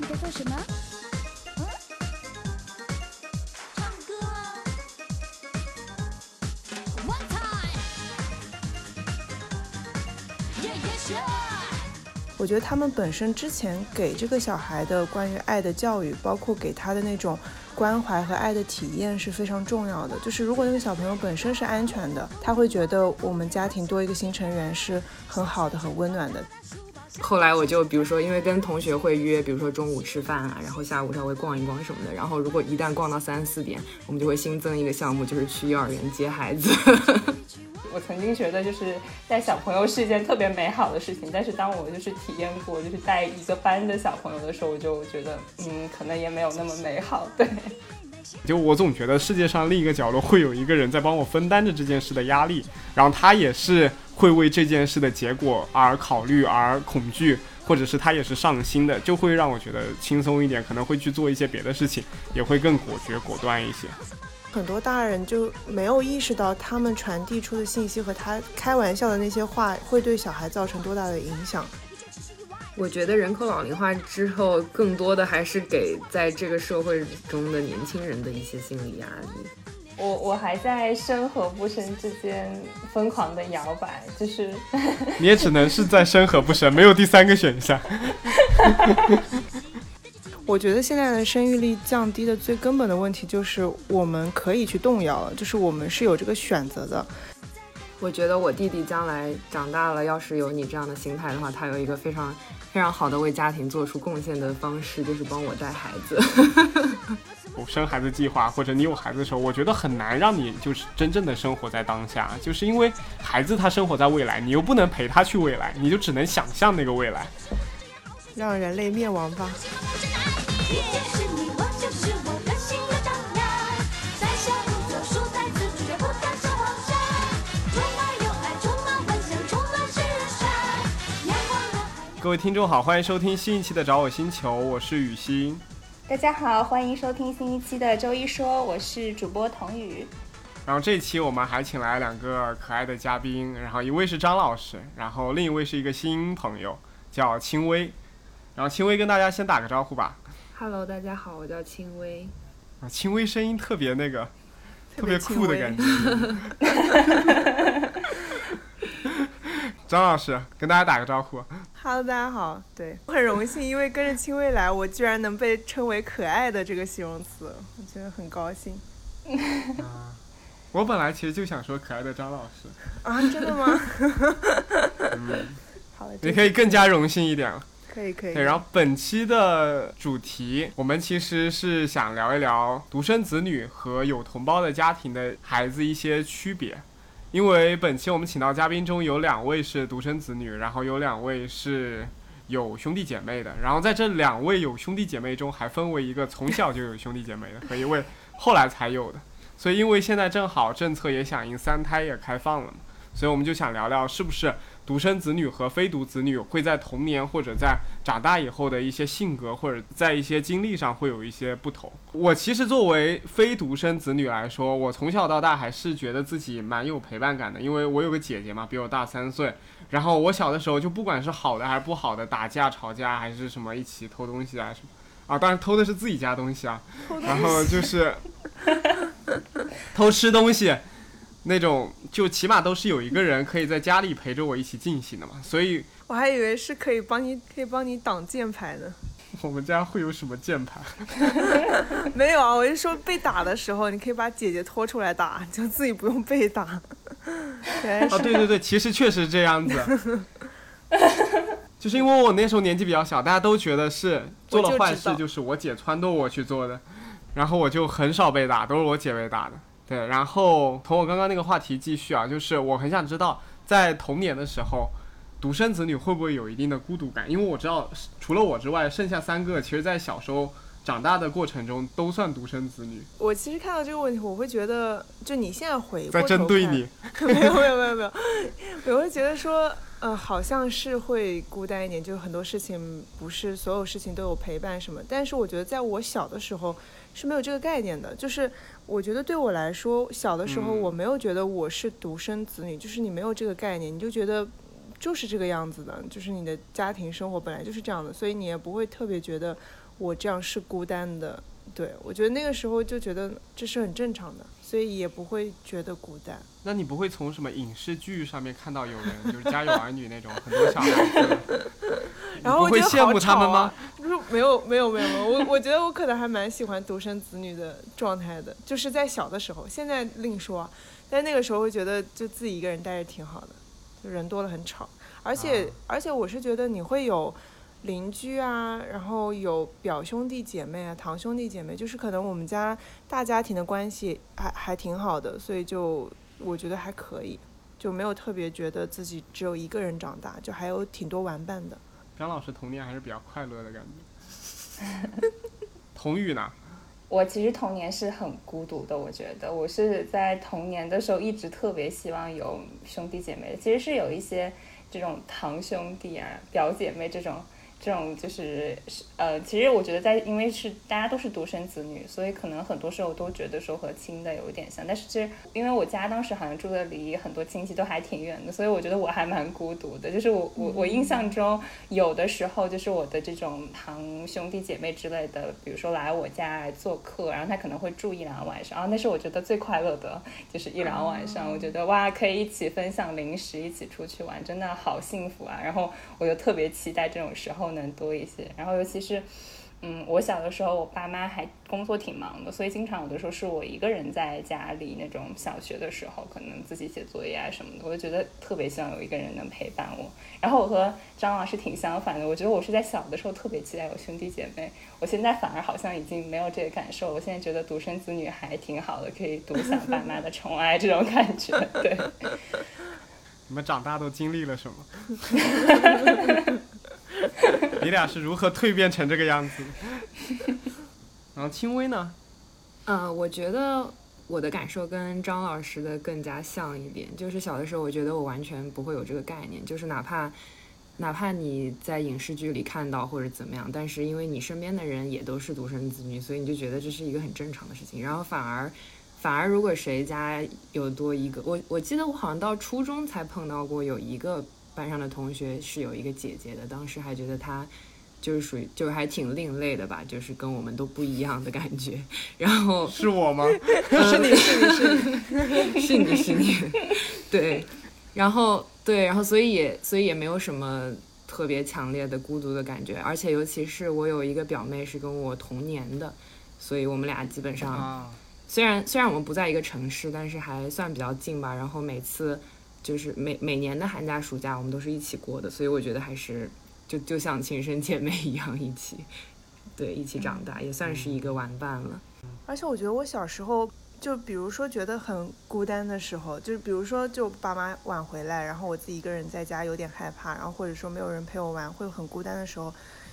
你在做什么？嗯？唱歌！One time。Yeah yeah sure。我觉得他们本身之前给这个小孩的关于爱的教育，包括给他的那种关怀和爱的体验是非常重要的。就是如果那个小朋友本身是安全的，他会觉得我们家庭多一个新成员是很好的、很温暖的。后来我就比如说，因为跟同学会约，比如说中午吃饭啊，然后下午稍微逛一逛什么的。然后如果一旦逛到三四点，我们就会新增一个项目，就是去幼儿园接孩子。我曾经觉得就是带小朋友是一件特别美好的事情，但是当我就是体验过就是带一个班的小朋友的时候，我就觉得嗯，可能也没有那么美好。对，就我总觉得世界上另一个角落会有一个人在帮我分担着这件事的压力，然后他也是会为这件事的结果而考虑而恐惧，或者是他也是上心的，就会让我觉得轻松一点，可能会去做一些别的事情，也会更果决果断一些。很多大人就没有意识到，他们传递出的信息和他开玩笑的那些话，会对小孩造成多大的影响。我觉得人口老龄化之后，更多的还是给在这个社会中的年轻人的一些心理压力。我我还在生和不生之间疯狂的摇摆，就是 你也只能是在生和不生，没有第三个选项。我觉得现在的生育率降低的最根本的问题就是我们可以去动摇了，就是我们是有这个选择的。我觉得我弟弟将来长大了，要是有你这样的心态的话，他有一个非常非常好的为家庭做出贡献的方式，就是帮我带孩子。有生孩子计划或者你有孩子的时候，我觉得很难让你就是真正的生活在当下，就是因为孩子他生活在未来，你又不能陪他去未来，你就只能想象那个未来。让人类灭亡吧。各位听众好，欢迎收听新一期的找我星球，我是雨欣。大家好，欢迎收听新一期的周一说，我是主播童宇。然后这一期我们还请来两个可爱的嘉宾，然后一位是张老师，然后另一位是一个新朋友，叫轻微。然后轻微跟大家先打个招呼吧。Hello，大家好，我叫轻微。啊，轻微声音特别那个，特别酷的感觉。张老师跟大家打个招呼。Hello，大家好。对我很荣幸，因为跟着青未来，我居然能被称为可爱的这个形容词，我觉得很高兴啊，我本来其实就想说可爱的张老师，啊！真的吗？嗯，好的，你可以更加荣幸一点了。可以可以。对，然后本期的主题，我们其实是想聊一聊独生子女和有同胞的家庭的孩子一些区别。因为本期我们请到嘉宾中有两位是独生子女，然后有两位是有兄弟姐妹的，然后在这两位有兄弟姐妹中，还分为一个从小就有兄弟姐妹的和一位后来才有的。所以因为现在正好政策也响应三胎也开放了嘛，所以我们就想聊聊是不是独生子女和非独子女会在童年或者在长大以后的一些性格或者在一些经历上会有一些不同。我其实作为非独生子女来说，我从小到大还是觉得自己蛮有陪伴感的，因为我有个姐姐嘛，比我大三岁。然后我小的时候就不管是好的还是不好的，打架吵架还是什么一起偷东西啊什么啊，当然偷的是自己家东西啊，然后就是 偷吃东西。那种就起码都是有一个人可以在家里陪着我一起进行的嘛，所以我还以为是可以帮你可以帮你挡箭牌的。我们家会有什么键盘？没有啊，我是说被打的时候，你可以把姐姐拖出来打，就自己不用被打。啊哦，对对对，其实确实这样子，就是因为我那时候年纪比较小，大家都觉得是做了坏事就是我姐撺掇我去做的，然后我就很少被打，都是我姐被打的。对，然后从我刚刚那个话题继续啊，就是我很想知道，在童年的时候，独生子女会不会有一定的孤独感？因为我知道，除了我之外，剩下三个其实在小时候长大的过程中都算独生子女，我其实看到这个问题，我会觉得，就你现在回过在针对你。没有没有没有没有，我会觉得说，呃，好像是会孤单一点，就很多事情不是所有事情都有陪伴什么。但是我觉得在我小的时候是没有这个概念的，就是我觉得对我来说，小的时候嗯我没有觉得我是独生子女，就是你没有这个概念，你就觉得。就是这个样子的，就是你的家庭生活本来就是这样的，所以你也不会特别觉得我这样是孤单的。对我觉得那个时候就觉得这是很正常的，所以也不会觉得孤单。那你不会从什么影视剧上面看到有人就是家有儿女那种很多小孩子，然后你会羡慕他们吗？不是没有没有没有我我觉得我可能还蛮喜欢独生子女的状态的，就是在小的时候，现在另说。啊，但那个时候会觉得就自己一个人待着挺好的，就人多了很吵，而且、啊。而且我是觉得你会有邻居啊，然后有表兄弟姐妹啊、堂兄弟姐妹，就是可能我们家大家庭的关系还还挺好的，所以就我觉得还可以，就没有特别觉得自己只有一个人长大，就还有挺多玩伴的。张老师童年还是比较快乐的感觉。童宇呢？我其实童年是很孤独的，我觉得我是在童年的时候一直特别希望有兄弟姐妹，其实是有一些这种堂兄弟啊、表姐妹这种。这种就是呃，其实我觉得在因为是大家都是独生子女，所以可能很多时候都觉得说和亲的有一点像。但是其实因为我家当时好像住的离很多亲戚都还挺远的，所以我觉得我还蛮孤独的。就是我我我印象中有的时候就是我的这种堂兄弟姐妹之类的，比如说来我家来做客，然后他可能会住一两晚上，然后那是我觉得最快乐的，就是一两晚上，我觉得哇可以一起分享零食，一起出去玩，真的好幸福啊！然后我就特别期待这种时候能多一些，然后尤其是。嗯，我小的时候，我爸妈还工作挺忙的，所以经常有的时候是我一个人在家里。那种小学的时候，可能自己写作业啊什么的，我就觉得特别希望有一个人能陪伴我。然后我和张老师挺相反的，我觉得我是在小的时候特别期待有兄弟姐妹，我现在反而好像已经没有这个感受。我现在觉得独生子女还挺好的，可以独享爸妈的宠爱，这种感觉。对，你们长大都经历了什么？你俩是如何蜕变成这个样子？然后轻微呢？呃，我觉得我的感受跟张老师的更加像一点，就是小的时候，我觉得我完全不会有这个概念，就是哪怕哪怕你在影视剧里看到或者怎么样，但是因为你身边的人也都是独生子女，所以你就觉得这是一个很正常的事情，然后反而。反而，如果谁家有多一个，我我记得我好像到初中才碰到过有一个班上的同学是有一个姐姐的，当时还觉得她就是属于就是还挺另类的吧，就是跟我们都不一样的感觉。然后 是我吗？是你是你是你 是你是你，对，然后对，然后所以也所以也没有什么特别强烈的孤独的感觉，而且尤其是我有一个表妹是跟我同年的，所以我们俩基本上啊，虽然虽然我们不在一个城市，但是还算比较近吧。然后每次就是每每年的寒假暑假，我们都是一起过的，所以我觉得还是就就像亲生姐妹一样一起，对，一起长大，也算是一个玩伴了。而且我觉得我小时候，就比如说觉得很孤单的时候，就是比如说就爸妈晚回来，然后我自己一个人在家有点害怕，然后或者说没有人陪我玩，会很孤单的时候，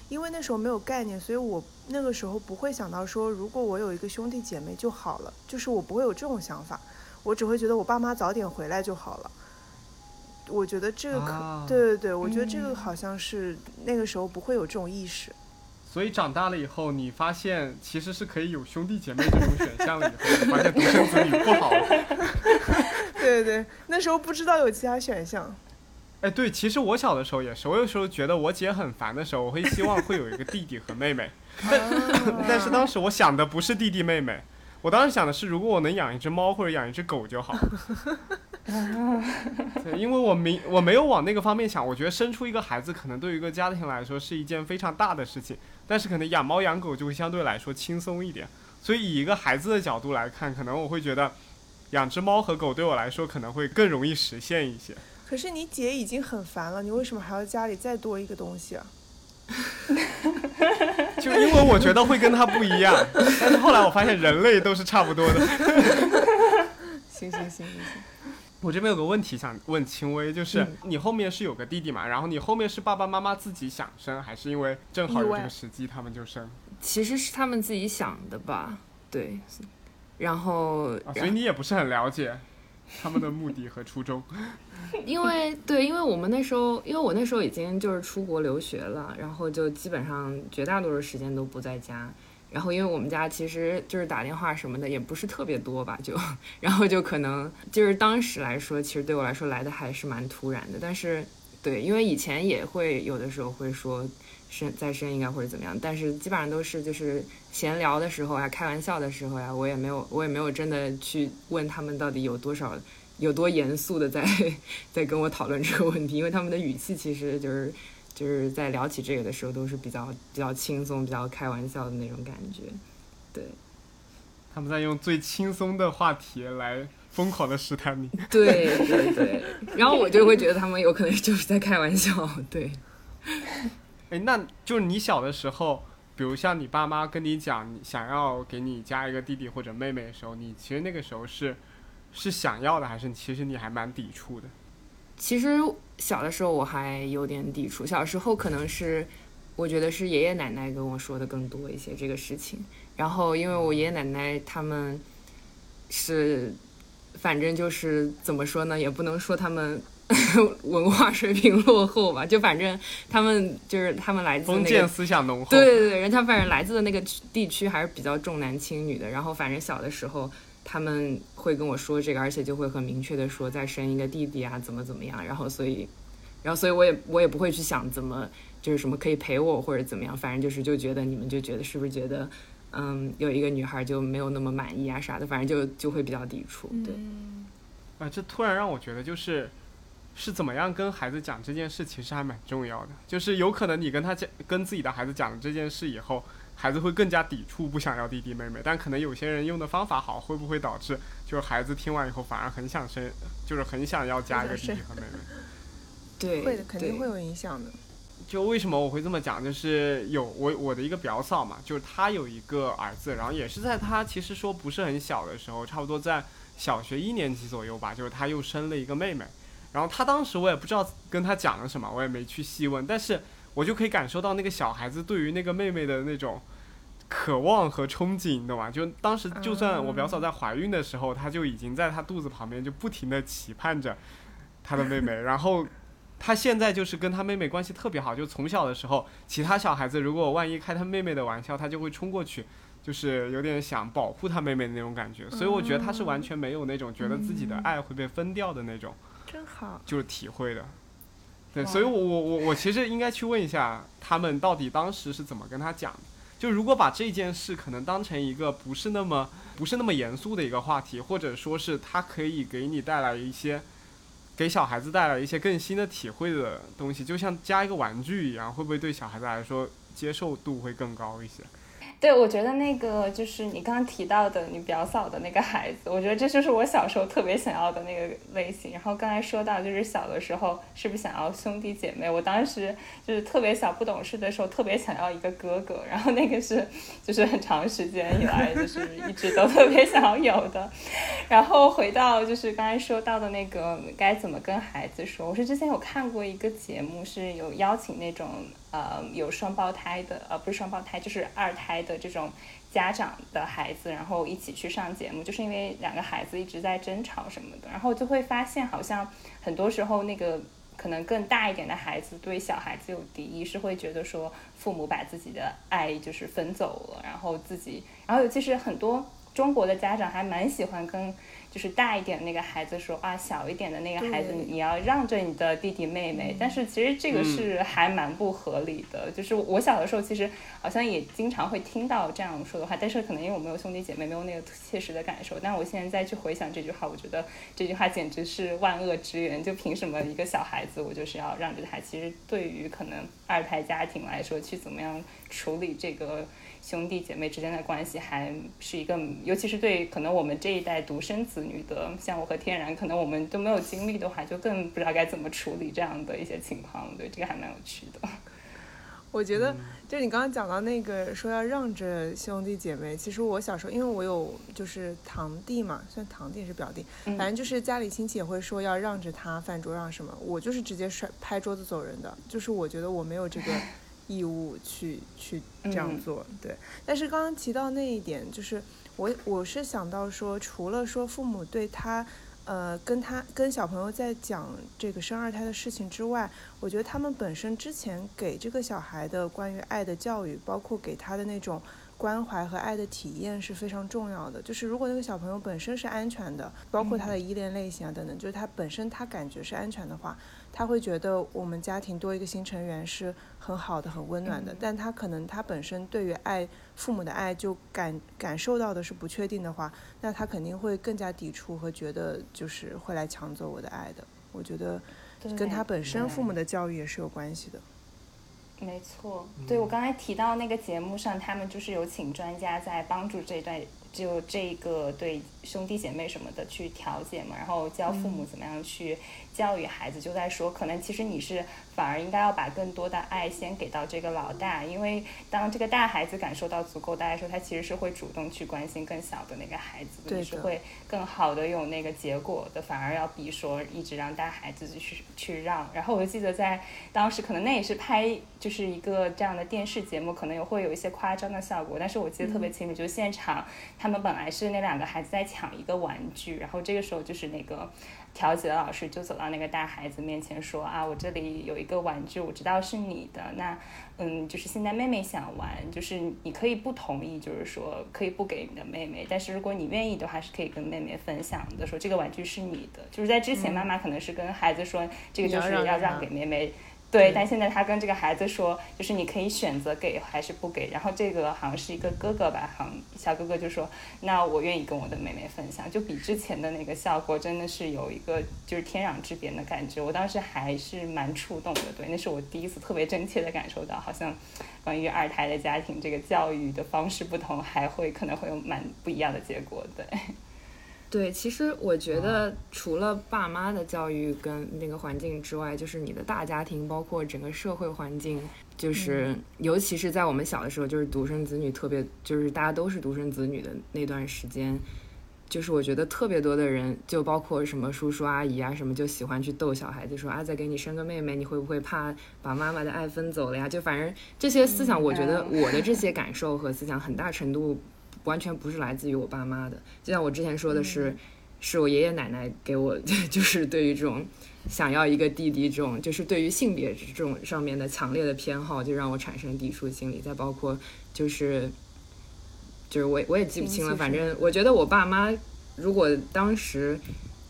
因为那时候没有概念，所以我那个时候不会想到说，如果我有一个兄弟姐妹就好了，就是我不会有这种想法，我只会觉得我爸妈早点回来就好了。我觉得这个可，啊对对对，我觉得这个嗯好像是那个时候不会有这种意识。所以长大了以后，你发现其实是可以有兄弟姐妹这种选项了以后，你发现独生子女不好。对对对，那时候不知道有其他选项。哎，对，其实我小的时候也是，我有时候觉得我姐很烦的时候，我会希望会有一个弟弟和妹妹，但但是当时我想的不是弟弟妹妹，我当时想的是，如果我能养一只猫或者养一只狗就好。对，因为我没我没有往那个方面想，我觉得生出一个孩子可能对于一个家庭来说是一件非常大的事情，但是可能养猫养狗就会相对来说轻松一点。所以以一个孩子的角度来看，可能我会觉得养只猫和狗对我来说可能会更容易实现一些。可是你姐已经很烦了，你为什么还要家里再多一个东西啊？就因为我觉得会跟它不一样，但是后来我发现人类都是差不多的。行行行行行，我这边有个问题想问轻微，就是嗯你后面是有个弟弟嘛，然后你后面是爸爸妈妈自己想生，还是因为正好有这个时机他们就生其实是他们自己想的吧，对。然后，啊？所以你也不是很了解他们的目的和初衷。因为对，因为我们那时候，因为我那时候已经就是出国留学了，然后就基本上绝大多数时间都不在家。然后因为我们家其实就是打电话什么的也不是特别多吧，就然后就可能就是当时来说，其实对我来说来的还是蛮突然的。但是对，因为以前也会有的时候会说生再生一个或者怎么样，但是基本上都是就是闲聊的时候呀、开玩笑的时候呀，我也没有我也没有真的去问他们到底有多少有多严肃的在 在跟我讨论这个问题，因为他们的语气其实就是就是在聊起这个的时候都是比较比较轻松、比较开玩笑的那种感觉，对。他们在用最轻松的话题来疯狂的试探你。对对对，然后我就会觉得他们有可能就是在开玩笑，对。哎，那就是你小的时候，比如像你爸妈跟你讲，你想要给你加一个弟弟或者妹妹的时候，你其实那个时候是是想要的，还是其实你还蛮抵触的？其实小的时候我还有点抵触，小时候可能是我觉得是爷爷奶奶跟我说的更多一些这个事情。然后，因为我爷爷奶奶他们是，反正就是怎么说呢，也不能说他们 文化水平落后吧，就反正他们就是他们来自那个。封建思想浓厚。对对对，人家反正来自的那个区地区还是比较重男轻女的。然后反正小的时候他们会跟我说这个，而且就会很明确的说再生一个弟弟啊，怎么怎么样。然后所以，然后所以我也我也不会去想怎么就是什么可以陪我或者怎么样，反正就是就觉得你们就觉得是不是觉得。嗯，有一个女孩就没有那么满意啊啥的，反正就就会比较抵触。对，啊，这突然让我觉得就是是怎么样跟孩子讲这件事，其实还蛮重要的。就是有可能你跟他讲，跟自己的孩子讲了这件事以后，孩子会更加抵触，不想要弟弟妹妹。但可能有些人用的方法好，会不会导致就是孩子听完以后反而很想生，就是很想要加一个弟弟和妹妹？对，会的，肯定会有影响的。就为什么我会这么讲，就是有我我的一个表嫂嘛，就是她有一个儿子，然后也是在她其实说不是很小的时候，差不多在小学一年级左右吧，就是她又生了一个妹妹，然后她当时我也不知道跟她讲了什么，我也没去细问，但是我就可以感受到那个小孩子对于那个妹妹的那种渴望和憧憬，你懂吗？就当时就算我表嫂在怀孕的时候，她就已经在她肚子旁边就不停的期盼着她的妹妹，然后。他现在就是跟他妹妹关系特别好，就从小的时候，其他小孩子如果万一开他妹妹的玩笑，他就会冲过去，就是有点想保护他妹妹的那种感觉。所以我觉得他是完全没有那种觉得自己的爱会被分掉的那种，真好，就是体会的。对，所以我我我我其实应该去问一下他们到底当时是怎么跟他讲的。就如果把这件事可能当成一个不是那么不是那么严肃的一个话题，或者说是它可以给你带来一些。给小孩子带来一些更新的体会的东西，就像加一个玩具一样，会不会对小孩子来说接受度会更高一些？对，我觉得那个就是你刚刚提到的你表嫂的那个孩子，我觉得这就是我小时候特别想要的那个类型。然后刚才说到就是小的时候是不是想要兄弟姐妹？我当时就是特别小不懂事的时候，特别想要一个哥哥。然后那个是就是很长时间以来就是一直都特别想要有的。然后回到就是刚才说到的那个该怎么跟孩子说，我是之前有看过一个节目，是有邀请那种。呃，有双胞胎的，呃，不是双胞胎，就是二胎的这种家长的孩子，然后一起去上节目，就是因为两个孩子一直在争吵什么的，然后就会发现，好像很多时候那个可能更大一点的孩子对小孩子有敌意，是会觉得说父母把自己的爱就是分走了，然后自己，然后尤其是很多中国的家长还蛮喜欢跟。就是大一点的那个孩子说啊，小一点的那个孩子你要让着你的弟弟妹妹，但是其实这个是还蛮不合理的。就是我小的时候其实好像也经常会听到这样说的话，但是可能因为我没有兄弟姐妹，没有那个切实的感受。但我现在再去回想这句话，我觉得这句话简直是万恶之源。就凭什么一个小孩子我就是要让着他？其实对于可能二胎家庭来说，去怎么样处理这个？兄弟姐妹之间的关系还是一个，尤其是对可能我们这一代独生子女的，像我和天然，可能我们都没有经历的话，就更不知道该怎么处理这样的一些情况。对，这个还蛮有趣的。我觉得，就你刚刚讲到那个说要让着兄弟姐妹，其实我小时候，因为我有就是堂弟嘛，算堂弟也是表弟，反正就是家里亲戚也会说要让着他饭桌上什么，我就是直接摔拍桌子走人的，就是我觉得我没有这个。义务去去这样做，对。但是刚刚提到那一点，就是我我是想到说，除了说父母对他，呃，跟他跟小朋友在讲这个生二胎的事情之外，我觉得他们本身之前给这个小孩的关于爱的教育，包括给他的那种关怀和爱的体验是非常重要的。就是如果那个小朋友本身是安全的，包括他的依恋类型啊等等，就是他本身他感觉是安全的话。他会觉得我们家庭多一个新成员是很好的、很温暖的，但他可能他本身对于爱父母的爱就感感受到的是不确定的话，那他肯定会更加抵触和觉得就是会来抢走我的爱的。我觉得跟他本身父母的教育也是有关系的。没错，对我刚才提到那个节目上，他们就是有请专家在帮助这段就这个对兄弟姐妹什么的去调解嘛，然后教父母怎么样去教育孩子，就在说，可能其实你是反而应该要把更多的爱先给到这个老大，因为当这个大孩子感受到足够的爱的时候，他其实是会主动去关心更小的那个孩子的，对的你是会更好的有那个结果的，反而要比说一直让大孩子去去让。然后我就记得在当时可能那也是拍就是一个这样的电视节目，可能也会有一些夸张的效果，但是我记得特别清楚，就是现场他们本来是那两个孩子在抢一个玩具，然后这个时候就是那个调解的老师就走到那个大孩子面前说啊，我这里有一个玩具，我知道是你的，那嗯，就是现在妹妹想玩，就是你可以不同意，就是说可以不给你的妹妹，但是如果你愿意的话，是可以跟妹妹分享的，说这个玩具是你的。就是在之前，妈妈可能是跟孩子说，这个就是要让给妹妹。对，但现在他跟这个孩子说，就是你可以选择给还是不给。然后这个好像是一个哥哥吧，好像小哥哥就说，那我愿意跟我的妹妹分享，就比之前的那个效果真的是有一个就是天壤之别的感觉。我当时还是蛮触动的，对，那是我第一次特别真切的感受到，好像关于二胎的家庭这个教育的方式不同，还会可能会有蛮不一样的结果，对。对，其实我觉得除了爸妈的教育跟那个环境之外，就是你的大家庭，包括整个社会环境，就是、尤其是在我们小的时候，就是独生子女特别，就是大家都是独生子女的那段时间，就是我觉得特别多的人，就包括什么叔叔阿姨啊什么，就喜欢去逗小孩子说啊，再给你生个妹妹，你会不会怕把妈妈的爱分走了呀？就反正这些思想，我觉得我的这些感受和思想，很大程度完全不是来自于我爸妈的。就像我之前说的是，是我爷爷奶奶给我，就是对于这种想要一个弟弟这种，就是对于性别这种上面的强烈的偏好，就让我产生抵触心理。再包括就是，就是我我也记不清了，反正我觉得我爸妈如果当时。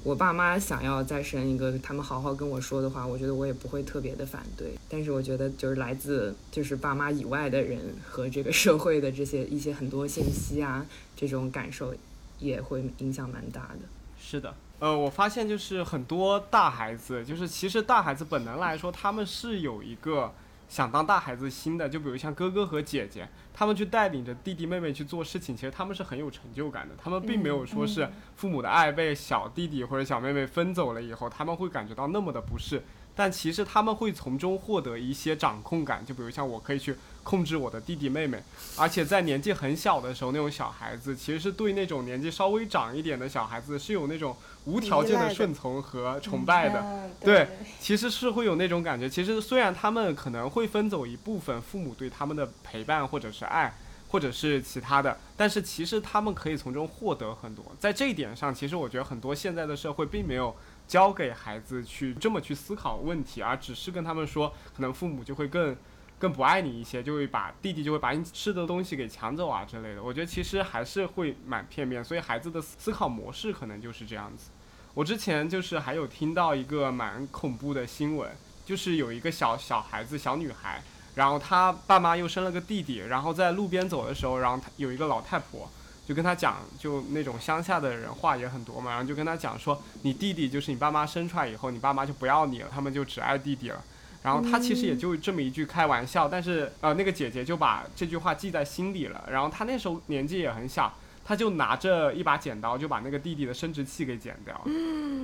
我爸妈想要再生一个，他们好好跟我说的话，我觉得我也不会特别的反对。但是我觉得就是来自就是爸妈以外的人和这个社会的这些一些很多信息啊，这种感受也会影响蛮大的。是的，呃，我发现就是很多大孩子，就是其实大孩子本能来说，他们是有一个想当大孩子心的，就比如像哥哥和姐姐，他们去带领着弟弟妹妹去做事情，其实他们是很有成就感的。他们并没有说是父母的爱被小弟弟或者小妹妹分走了以后，他们会感觉到那么的不适。但其实他们会从中获得一些掌控感，就比如像我可以去控制我的弟弟妹妹，而且在年纪很小的时候，那种小孩子其实是对那种年纪稍微长一点的小孩子是有那种无条件的的顺从和崇拜的。嗯对其实是会有那种感觉。其实虽然他们可能会分走一部分父母对他们的陪伴或者是爱，或者是其他的，但是其实他们可以从中获得很多。在这一点上，其实我觉得很多现在的社会并没有教给孩子去这么去思考问题，而只是跟他们说，可能父母就会更。更不爱你一些，就会把弟弟就会把你吃的东西给抢走啊之类的。我觉得其实还是会蛮片面，所以孩子的思考模式可能就是这样子。我之前就是还有听到一个蛮恐怖的新闻，就是有一个小小孩子小女孩，然后她爸妈又生了个弟弟，然后在路边走的时候，然后她有一个老太婆就跟她讲，就那种乡下的人话也很多嘛，然后就跟她讲说，你弟弟就是你爸妈生出来以后，你爸妈就不要你了，他们就只爱弟弟了。然后他其实也就这么一句开玩笑，但是呃那个姐姐就把这句话记在心里了。然后她那时候年纪也很小，她就拿着一把剪刀就把那个弟弟的生殖器给剪掉了。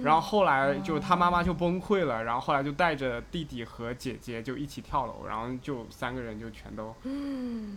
然后后来就他妈妈就崩溃了，然后后来就带着弟弟和姐姐就一起跳楼，然后就三个人就全都，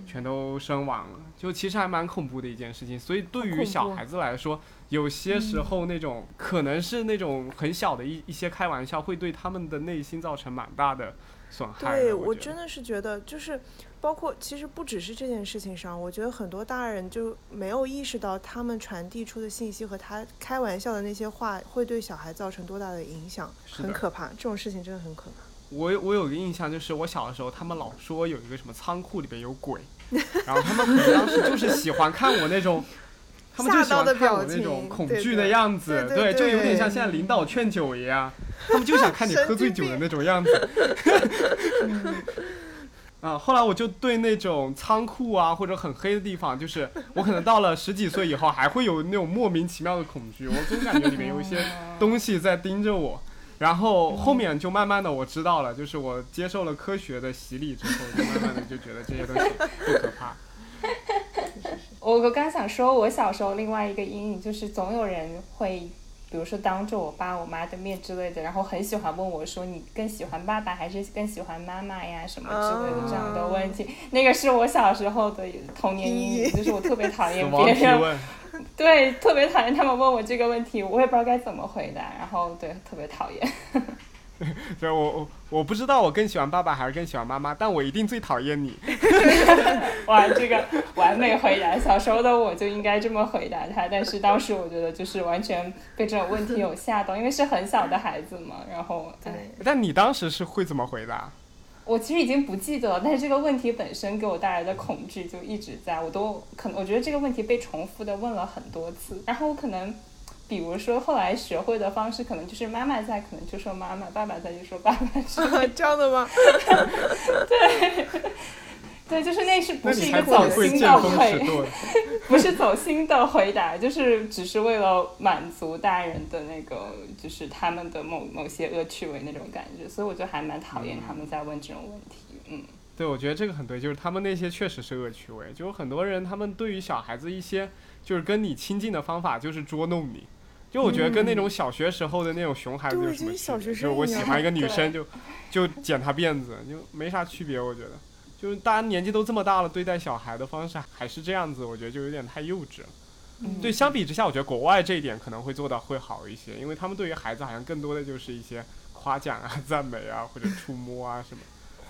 全都身亡了。就其实还蛮恐怖的一件事情。所以对于小孩子来说，有些时候那种可能是那种很小的一一些开玩笑，会对他们的内心造成蛮大的损害。对我我真的是觉得，就是包括其实不只是这件事情上，我觉得很多大人就没有意识到他们传递出的信息和他开玩笑的那些话会对小孩造成多大的影响，很可怕。这种事情真的很可怕。我有我有个印象，就是我小的时候，他们老说有一个什么仓库里边有鬼，然后他们可能当时就是喜欢看我那种他们就喜欢看我那种恐惧的样子，对对就有点像现在领导劝酒一样，他们就想看你喝醉酒的那种样子。啊，后来我就对那种仓库啊或者很黑的地方，就是我可能到了十几岁以后，还会有那种莫名其妙的恐惧，我总感觉里面有一些东西在盯着我。然后后面就慢慢的我知道了，就是我接受了科学的洗礼之后，就慢慢的就觉得这些东西不可怕。我我刚想说，我小时候另外一个阴影就是总有人会，比如说当着我爸我妈的面之类的，然后很喜欢问我说你更喜欢爸爸还是更喜欢妈妈呀什么之类的这样的问题。那个是我小时候的童年阴影，就是我特别讨厌别人 问，对，特别讨厌他们问我这个问题，我也不知道该怎么回答，然后对，特别讨厌。对我我我不知道我更喜欢爸爸还是更喜欢妈妈，但我一定最讨厌你。哇，这个完美回答，小时候的我就应该这么回答他，但是当时我觉得就是完全被这种问题有吓到，因为是很小的孩子嘛，然后对，但你当时是会怎么回答？我其实已经不记得了，但是这个问题本身给我带来的恐惧就一直在，我都可能我觉得这个问题被重复的问了很多次，然后我可能。比如说，后来学会的方式可能就是妈妈在，可能就说妈妈；爸爸在就说爸爸之类的。这样的吗？对，对就是那是不是一个走心的回，舵。不是走心的回答，就是只是为了满足大人的那个，就是他们的某某些恶趣味那种感觉，所以我就还蛮讨厌他们在问这种问题。嗯，对，我觉得这个很对，就是他们那些确实是恶趣味，就是很多人他们对于小孩子一些就是跟你亲近的方法就是捉弄你。就我觉得跟那种小学时候的那种熊孩子有什么区别？就我喜欢一个女生就就剪她辫子，就没啥区别。我觉得，就是大家年纪都这么大了，对待小孩的方式还是这样子，我觉得就有点太幼稚了。嗯对，相比之下，我觉得国外这一点可能会做到会好一些，因为他们对于孩子好像更多的就是一些夸奖啊、赞美啊或者触摸啊什么。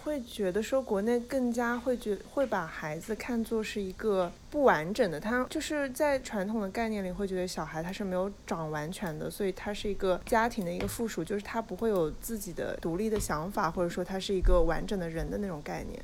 会觉得说国内更加会觉会把孩子看作是一个不完整的，他就是在传统的概念里会觉得小孩他是没有长完全的，所以他是一个家庭的一个附属，就是他不会有自己的独立的想法，或者说他是一个完整的人的那种概念。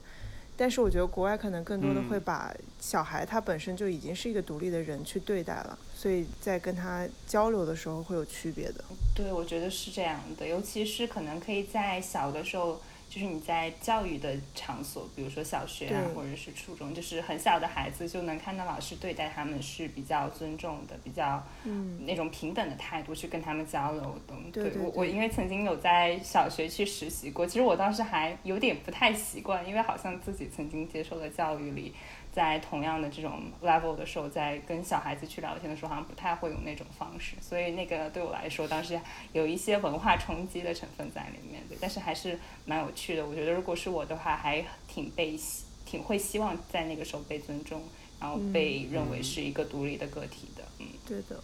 但是我觉得国外可能更多的嗯会把小孩他本身就已经是一个独立的人去对待了，所以在跟他交流的时候会有区别的。对，我觉得是这样的，尤其是可能可以在小的时候。就是你在教育的场所，比如说小学啊，或者是初中，就是很小的孩子就能看到老师对待他们是比较尊重的，比较嗯，那种平等的态度去跟他们交流的。对我我因为曾经有在小学去实习过，其实我当时还有点不太习惯，因为好像自己曾经接受的教育里，在同样的这种 level 的时候，在跟小孩子去聊天的时候，好像不太会有那种方式，所以那个对我来说，当时有一些文化冲击的成分在里面对，但是还是蛮有趣的。我觉得如果是我的话，还挺被希挺会希望在那个时候被尊重，然后被认为是一个独立的个体的。嗯，对的。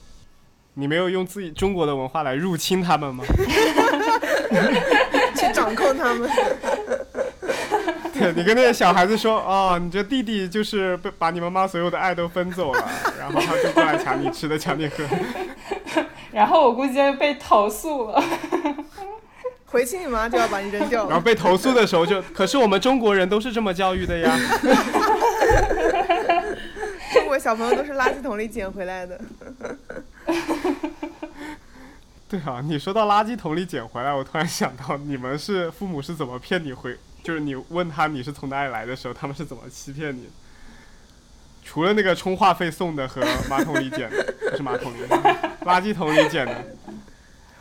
你没有用自己中国的文化来入侵他们吗？去掌控他们。对 你跟那些小孩子说，哦，你这弟弟就是被把你妈妈所有的爱都分走了，然后他就过来抢你吃的，抢你喝的。然后我估计就被投诉了。回去你妈就要把你扔掉了。然后被投诉的时候就，可是我们中国人都是这么教育的呀。中国小朋友都是垃圾桶里捡回来的。对啊，你说到垃圾桶里捡回来，我突然想到，你们是父母是怎么骗你回？就是你问他你是从哪里来的时候，他们是怎么欺骗你？除了那个充话费送的和马桶里捡的，不是马桶里，垃圾桶里捡的。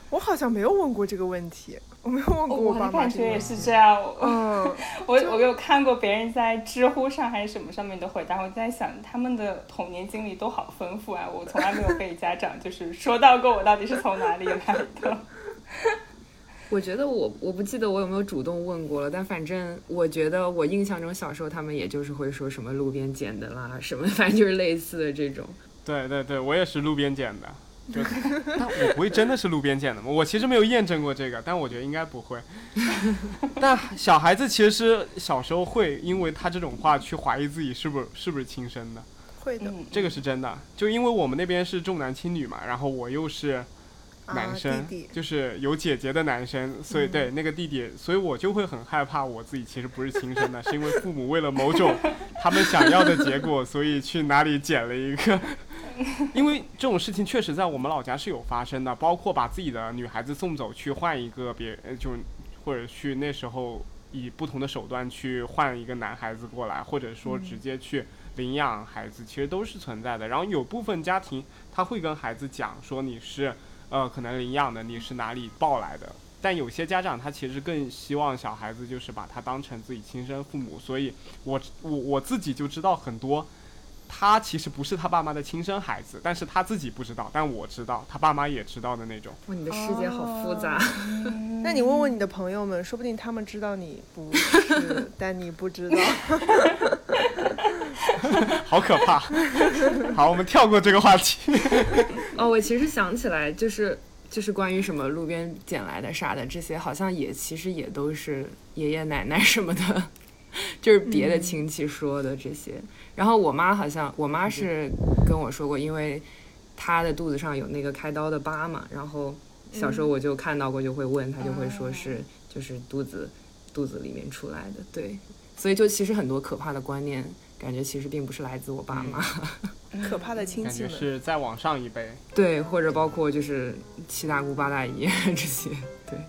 我好像没有问过这个问题，我没有问过我爸的感觉也妈这个问题。是这样。嗯，我我有看过别人在知乎上还是什么上面的回答，我在想他们的童年经历都好丰富啊，我从来没有被家长就是说到过我到底是从哪里来的。我觉得我我不记得我有没有主动问过了，但反正我觉得我印象中小时候他们也就是会说什么路边捡的啦，什么反正就是类似的这种。对对对，我也是路边捡的。就，但我不会真的是路边捡的吗？我其实没有验证过这个，但我觉得应该不会。但小孩子其实小时候会因为他这种话去怀疑自己是不是是不是亲生的，会的。嗯，这个是真的。就因为我们那边是重男轻女嘛，然后我又是男生，啊、弟弟。就是有姐姐的男生，所以嗯对那个弟弟，所以我就会很害怕我自己其实不是亲生的，是因为父母为了某种 他们想要的结果，所以去哪里捡了一个 因为这种事情确实在我们老家是有发生的，包括把自己的女孩子送走去换一个别，呃就或者去那时候以不同的手段去换一个男孩子过来，或者说直接去领养孩子，其实都是存在的。然后有部分家庭他会跟孩子讲说你是呃可能领养的，你是哪里抱来的。但有些家长他其实更希望小孩子就是把他当成自己亲生父母，所以我我我自己就知道很多，他其实不是他爸妈的亲生孩子，但是他自己不知道，但我知道，他爸妈也知道的那种。哇，你的世界好复杂。那你问问你的朋友们，说不定他们知道你不是，但你不知道。好可怕！好，我们跳过这个话题。哦，我其实想起来，就是就是关于什么路边捡来的啥的，这些好像也其实也都是爷爷奶奶什么的，就是别的亲戚说的这些。然后我妈好像，我妈是跟我说过，因为她的肚子上有那个开刀的疤嘛，然后小时候我就看到过，就会问她，就会说是就是肚子肚子里面出来的，对。所以就其实很多可怕的观念，感觉其实并不是来自我爸妈。可怕的亲感觉戚们，是再往上一辈。对，或者包括就是七大姑八大姨这些，对。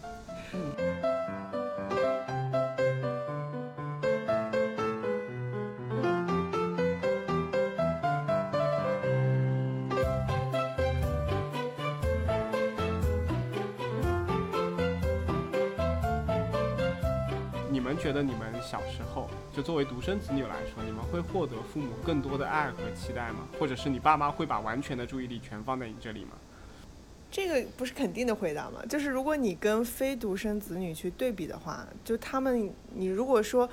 你们觉得你们小时候，就作为独生子女来说，你们会获得父母更多的爱和期待吗？或者是你爸妈会把完全的注意力全放在你这里吗？这个不是肯定的回答吗？就是如果你跟非独生子女去对比的话，就他们，你如果说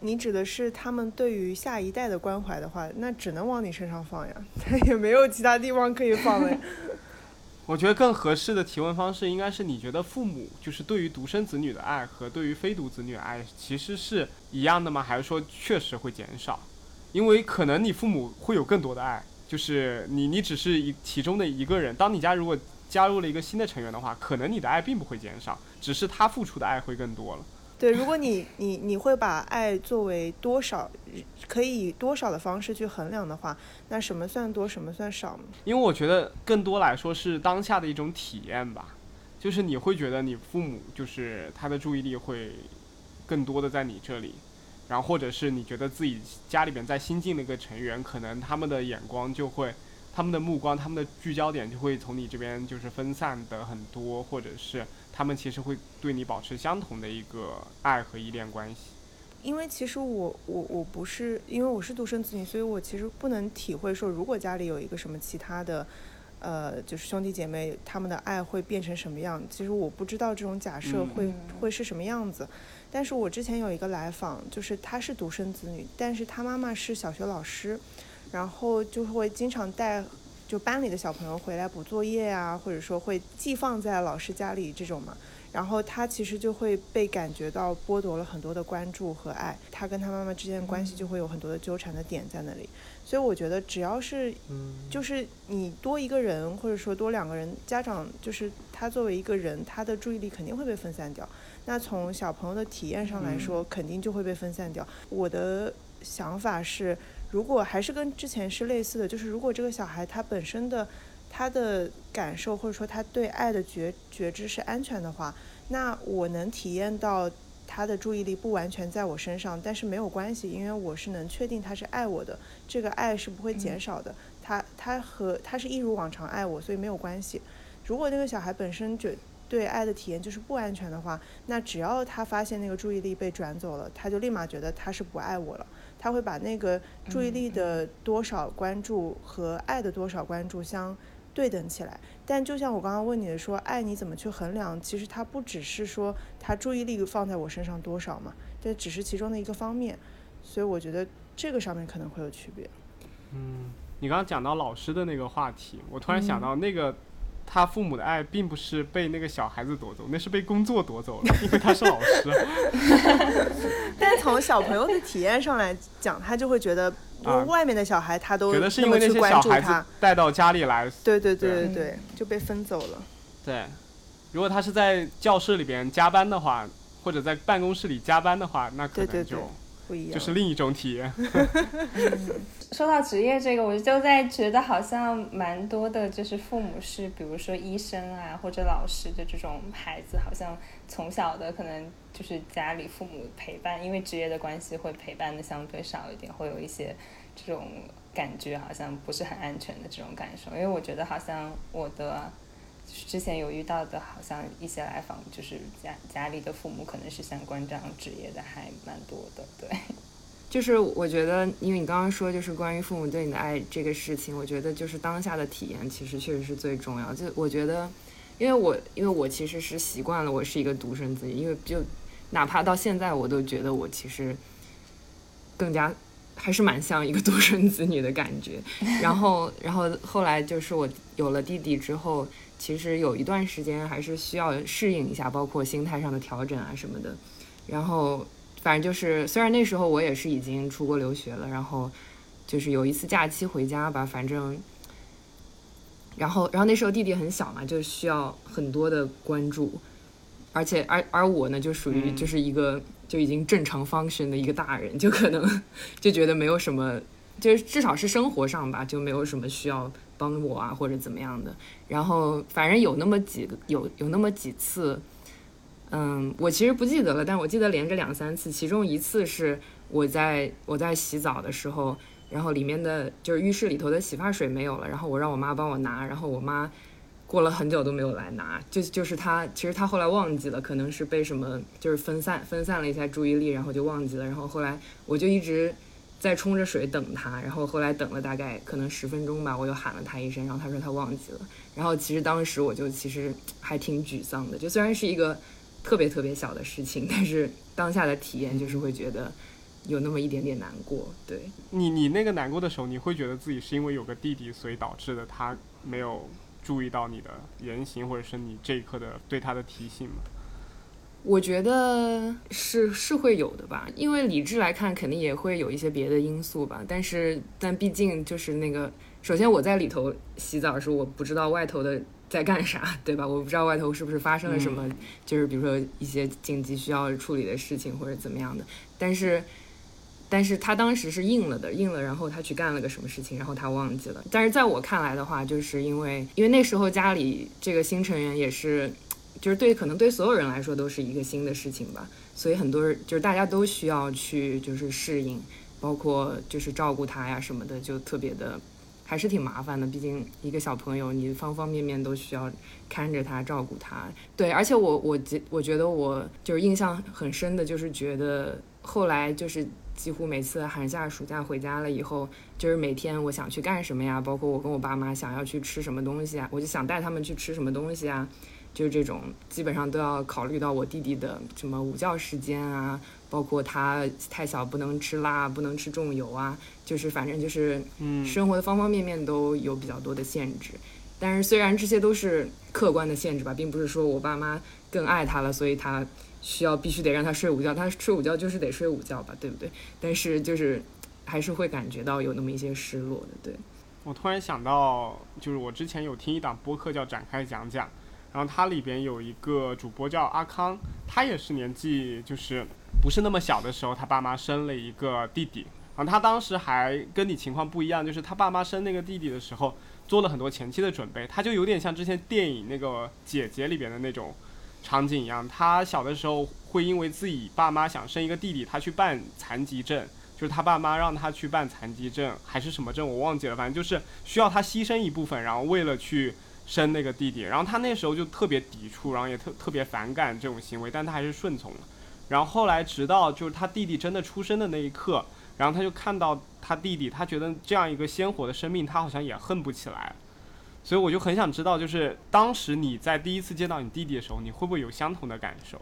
你指的是他们对于下一代的关怀的话，那只能往你身上放呀，他 也没有其他地方可以放了呀。我觉得更合适的提问方式应该是：你觉得父母就是对于独生子女的爱和对于非独子女的爱其实是一样的吗？还是说确实会减少？因为可能你父母会有更多的爱，就是你你只是一其中的一个人。当你家如果加入了一个新的成员的话，可能你的爱并不会减少，只是他付出的爱会更多了。对，如果你你你会把爱作为多少，可以以多少的方式去衡量的话，那什么算多，什么算少呢？因为我觉得更多来说是当下的一种体验吧，就是你会觉得你父母就是他的注意力会更多的在你这里，然后或者是你觉得自己家里边在新进的一个成员，可能他们的眼光就会，他们的目光、他们的聚焦点就会从你这边就是分散的很多，或者是他们其实会对你保持相同的一个爱和依恋关系。因为其实我我我不是，因为我是独生子女，所以我其实不能体会说，如果家里有一个什么其他的，呃，就是兄弟姐妹，他们的爱会变成什么样。其实我不知道这种假设嗯会、会是什么样子。但是我之前有一个来访，就是他是独生子女，但是他妈妈是小学老师，然后就会经常带就班里的小朋友回来补作业啊，或者说会寄放在老师家里这种嘛。然后他其实就会被感觉到剥夺了很多的关注和爱，他跟他妈妈之间的关系就会有很多的纠缠的点在那里。所以我觉得只要是，就是你多一个人或者说多两个人，家长就是他作为一个人，他的注意力肯定会被分散掉。那从小朋友的体验上来说，肯定就会被分散掉。我的想法是，如果还是跟之前是类似的，就是如果这个小孩他本身的他的感受或者说他对爱的觉觉知是安全的话，那我能体验到他的注意力不完全在我身上，但是没有关系，因为我是能确定他是爱我的，这个爱是不会减少的。他他和他是一如往常爱我，所以没有关系。如果那个小孩本身就对爱的体验就是不安全的话，那只要他发现那个注意力被转走了，他就立马觉得他是不爱我了。他会把那个注意力的多少关注和爱的多少关注相对等起来。但就像我刚刚问你的说，爱你怎么去衡量？其实它不只是说他注意力放在我身上多少嘛，这只是其中的一个方面。所以我觉得这个上面可能会有区别。嗯你刚刚讲到老师的那个话题，我突然想到那个。他父母的爱并不是被那个小孩子夺走，那是被工作夺走了，因为他是老师。但从小朋友的体验上来讲，他就会觉得，外面的小孩他都觉得是因为那些小孩子，带到家里来。对对对对对对，就被分走了。对，如果他是在教室里边加班的话，或者在办公室里加班的话，那可对对对能就不一样，就是另一种体验。说到职业这个，我就在觉得好像蛮多的，就是父母是比如说医生啊或者老师的这种孩子，好像从小的可能就是家里父母陪伴，因为职业的关系会陪伴的相对少一点，会有一些这种感觉好像不是很安全的这种感受。因为我觉得好像我的就是之前有遇到的，好像一些来访就是家家里的父母可能是相关这样职业的，还蛮多的，对。就是我觉得，因为你刚刚说就是关于父母对你的爱这个事情，我觉得就是当下的体验其实确实是最重要。就我觉得，因为我因为我其实是习惯了我是一个独生子女，因为就哪怕到现在我都觉得我其实更加还是蛮像一个独生子女的感觉。然后然后后来就是我有了弟弟之后，其实有一段时间还是需要适应一下，包括心态上的调整啊什么的。然后。反正就是，虽然那时候我也是已经出国留学了，然后就是有一次假期回家吧，反正，然后然后那时候弟弟很小嘛，就需要很多的关注，而且而而我呢，就属于就是一个就已经正常 function 的一个大人，就可能就觉得没有什么，就是至少是生活上吧，就没有什么需要帮我啊或者怎么样的。然后反正有那么几个有有那么几次。嗯，我其实不记得了，但我记得连着两三次，其中一次是我在我在洗澡的时候，然后里面的就是浴室里头的洗发水没有了，然后我让我妈帮我拿，然后我妈过了很久都没有来拿，就就是她其实她后来忘记了，可能是被什么就是分散分散了一下注意力，然后就忘记了，然后后来我就一直在冲着水等她，然后后来等了大概可能十分钟吧，我又喊了她一声，然后她说她忘记了，然后其实当时我就其实还挺沮丧的，就虽然是一个。特别特别小的事情，但是当下的体验就是会觉得有那么一点点难过。对你，你那个难过的时候，你会觉得自己是因为有个弟弟，所以导致的他没有注意到你的言行，或者是你这一刻的对他的提醒吗？我觉得是是会有的吧，因为理智来看，肯定也会有一些别的因素吧。但是，但毕竟就是那个，首先我在里头洗澡的时候，我不知道外头的。在干啥，对吧？我不知道外头是不是发生了什么，就是比如说一些紧急需要处理的事情或者怎么样的。但是，但是他当时是应了的，应了，然后他去干了个什么事情，然后他忘记了。但是在我看来的话，就是因为因为那时候家里这个新成员也是，就是对可能对所有人来说都是一个新的事情吧，所以很多人就是大家都需要去就是适应，包括就是照顾他呀什么的，就特别的。还是挺麻烦的，毕竟一个小朋友，你方方面面都需要看着他、照顾他。对，而且我我觉我觉得我就是印象很深的，就是觉得后来就是几乎每次寒假、暑假回家了以后，就是每天我想去干什么呀，包括我跟我爸妈想要去吃什么东西啊，我就想带他们去吃什么东西啊，就是这种基本上都要考虑到我弟弟的什么午觉时间啊。包括他太小不能吃辣，不能吃重油啊，就是反正就是，嗯，生活的方方面面都有比较多的限制。但是虽然这些都是客观的限制吧，并不是说我爸妈更爱他了，所以他需要必须得让他睡午觉，他睡午觉就是得睡午觉吧，对不对？但是就是还是会感觉到有那么一些失落的。对我突然想到，就是我之前有听一档播客叫展开讲讲，然后它里边有一个主播叫阿康，他也是年纪就是。不是那么小的时候，他爸妈生了一个弟弟，然后他当时还跟你情况不一样，就是他爸妈生那个弟弟的时候做了很多前期的准备，他就有点像之前电影那个姐姐里边的那种场景一样，他小的时候会因为自己爸妈想生一个弟弟，他去办残疾证，就是他爸妈让他去办残疾证还是什么证我忘记了，反正就是需要他牺牲一部分，然后为了去生那个弟弟，然后他那时候就特别抵触，然后也特特别反感这种行为，但他还是顺从了。然后后来，直到就是他弟弟真的出生的那一刻，然后他就看到他弟弟，他觉得这样一个鲜活的生命，他好像也恨不起来。所以我就很想知道，就是当时你在第一次见到你弟弟的时候，你会不会有相同的感受？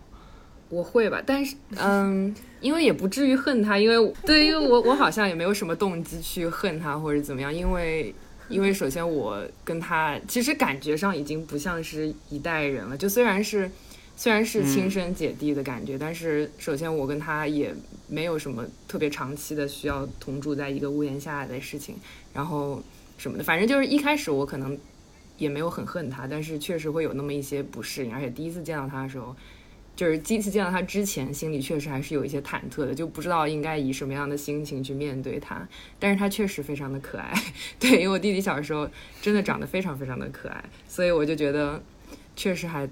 我会吧，但是嗯，因为也不至于恨他，因为对，因为我我好像也没有什么动机去恨他或者怎么样，因为因为首先我跟他其实感觉上已经不像是一代人了，就虽然是。虽然是亲生姐弟的感觉，但是首先我跟他也没有什么特别长期的需要同住在一个屋檐下的事情，然后什么的，反正就是一开始我可能也没有很恨他，但是确实会有那么一些不适应，而且第一次见到他的时候，就是第一次见到他之前，心里确实还是有一些忐忑的，就不知道应该以什么样的心情去面对他。但是他确实非常的可爱，对，因为我弟弟小时候真的长得非常非常的可爱，所以我就觉得确实还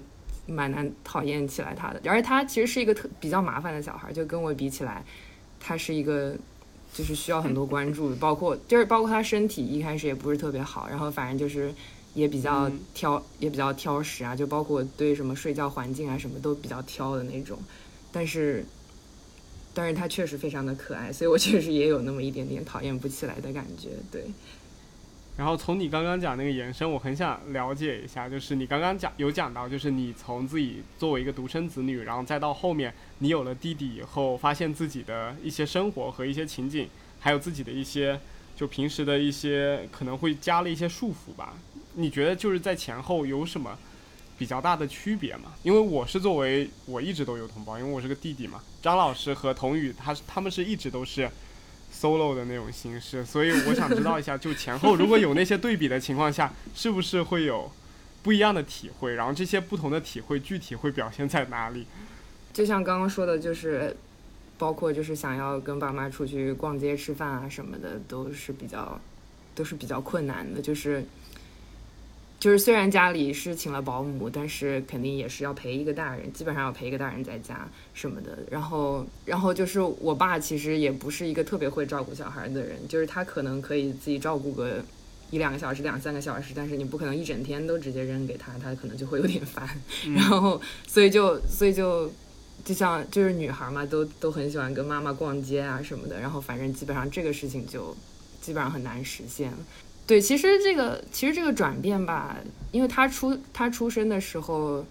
蛮难讨厌起来他的。而且他其实是一个特比较麻烦的小孩，就跟我比起来，他是一个就是需要很多关注，包括就是包括他身体一开始也不是特别好，然后反正就是。也比较嗯挑，也比较挑食啊，就包括对什么睡觉环境啊什么都比较挑的那种。但是，但是他确实非常的可爱，所以我确实也有那么一点点讨厌不起来的感觉。对，然后从你刚刚讲那个延伸，我很想了解一下，就是你刚刚讲有讲到，就是你从自己作为一个独生子女，然后再到后面你有了弟弟以后，发现自己的一些生活和一些情景，还有自己的一些就平时的一些可能会加了一些束缚吧。你觉得就是在前后有什么比较大的区别吗？因为我是作为我一直都有同胞，因为我是个弟弟嘛。张老师和童宇他他们是一直都是。Solo 的那种形式，所以我想知道一下，就前后如果有那些对比的情况下，是不是会有不一样的体会？然后这些不同的体会具体会表现在哪里？就像刚刚说的，就是包括就是想要跟爸妈出去逛街、吃饭啊什么的，都是比较都是比较困难的。就是就是虽然家里是请了保姆，但是肯定也是要陪一个大人，基本上要陪一个大人在家什么的。然后然后就是我爸其实也不是一个特别会照顾小孩的人，就是他可能可以自己照顾个。一两个小时、两三个小时，但是你不可能一整天都直接扔给他，他可能就会有点烦。然后，所以就，所以就，就像就是女孩嘛，都都很喜欢跟妈妈逛街啊什么的。然后，反正基本上这个事情就基本上很难实现了。对，其实这个其实这个转变吧，因为他出他出生的时候，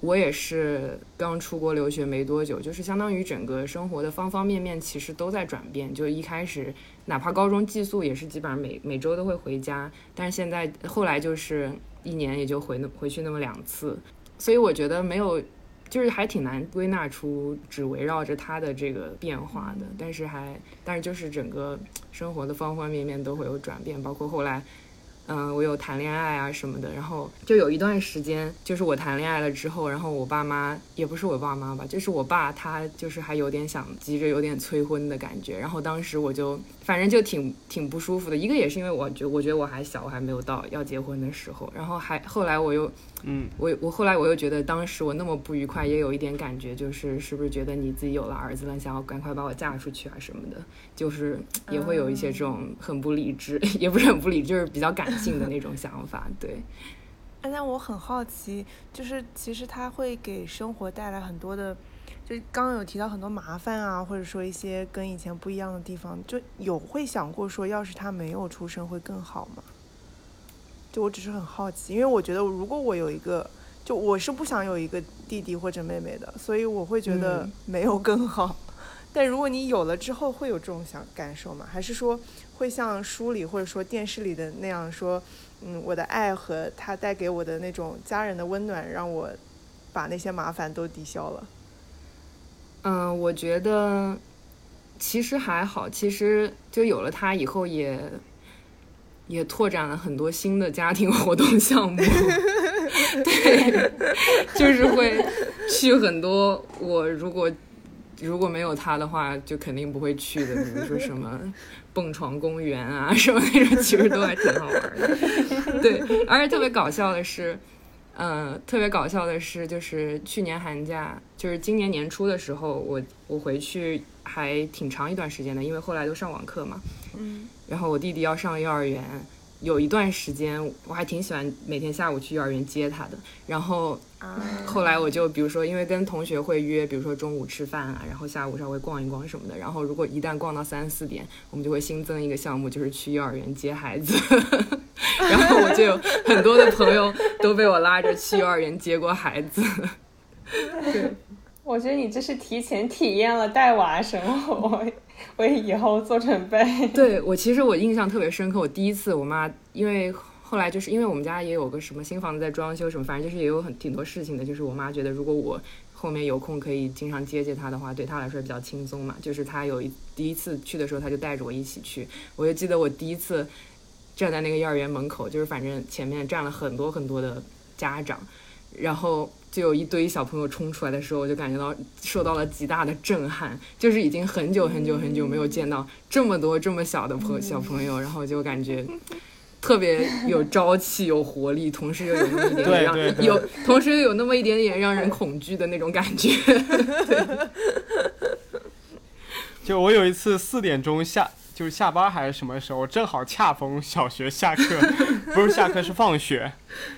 我也是刚出国留学没多久，就是相当于整个生活的方方面面其实都在转变。就一开始。哪怕高中寄宿也是基本上每每周都会回家，但是现在后来就是一年也就回那回去那么两次，所以我觉得没有，就是还挺难归纳出只围绕着他的这个变化的，但是还但是就是整个生活的方方面面都会有转变，包括后来。嗯，我有谈恋爱啊什么的，然后就有一段时间，就是我谈恋爱了之后，然后我爸妈也不是我爸妈吧，就是我爸他就是还有点想急着有点催婚的感觉，然后当时我就反正就挺挺不舒服的，一个也是因为我觉我觉得我还小，我还没有到要结婚的时候，然后还后来我又嗯，我我后来我又觉得当时我那么不愉快，也有一点感觉，就是是不是觉得你自己有了儿子了，想要赶快把我嫁出去啊什么的，就是也会有一些这种很不理智，也不是很不理智，就是比较感。性的那种想法，对。哎，那我很好奇，就是其实他会给生活带来很多的，就刚刚有提到很多麻烦啊，或者说一些跟以前不一样的地方，就有会想过说，要是他没有出生会更好吗？就我只是很好奇，因为我觉得如果我有一个，就我是不想有一个弟弟或者妹妹的，所以我会觉得没有更好。嗯、但如果你有了之后，会有这种想感受吗？还是说？会像书里或者说电视里的那样说，嗯，我的爱和他带给我的那种家人的温暖，让我把那些麻烦都抵消了。嗯，我觉得其实还好，其实就有了他以后也也拓展了很多新的家庭活动项目。对，就是会去很多我如果如果没有他的话，就肯定不会去的，比如说什么。蹦床公园啊，什么那种，其实都还挺好玩的。对，而且特别搞笑的是，嗯，特别搞笑的是，就是去年寒假，就是今年年初的时候，我我回去还挺长一段时间的，因为后来都上网课嘛。嗯。然后我弟弟要上幼儿园，有一段时间我还挺喜欢每天下午去幼儿园接他的。然后后来我就比如说，因为跟同学会约，比如说中午吃饭啊，然后下午稍微逛一逛什么的。然后如果一旦逛到三四点，我们就会新增一个项目，就是去幼儿园接孩子。然后我就有很多的朋友都被我拉着去幼儿园接过孩子。对，我觉得你这是提前体验了带娃生活，为以后做准备。对我其实我印象特别深刻，我第一次我妈因为。后来就是因为我们家也有个什么新房子在装修什么，反正就是也有很挺多事情的。就是我妈觉得如果我后面有空可以经常接接她的话，对她来说比较轻松嘛。就是她有一第一次去的时候，她就带着我一起去。我就记得我第一次站在那个幼儿园门口，就是反正前面站了很多很多的家长，然后就有一堆小朋友冲出来的时候，我就感觉到受到了极大的震撼，就是已经很久很久很久没有见到这么多这么小的朋小朋友，然后就感觉。特别有朝气、有活力，同时又有那么一点点 让有，同时又有那么一点点让人恐惧的那种感觉。就我有一次四点钟下，就是下班还是什么时候，正好恰逢小学下课，不是下课是放学，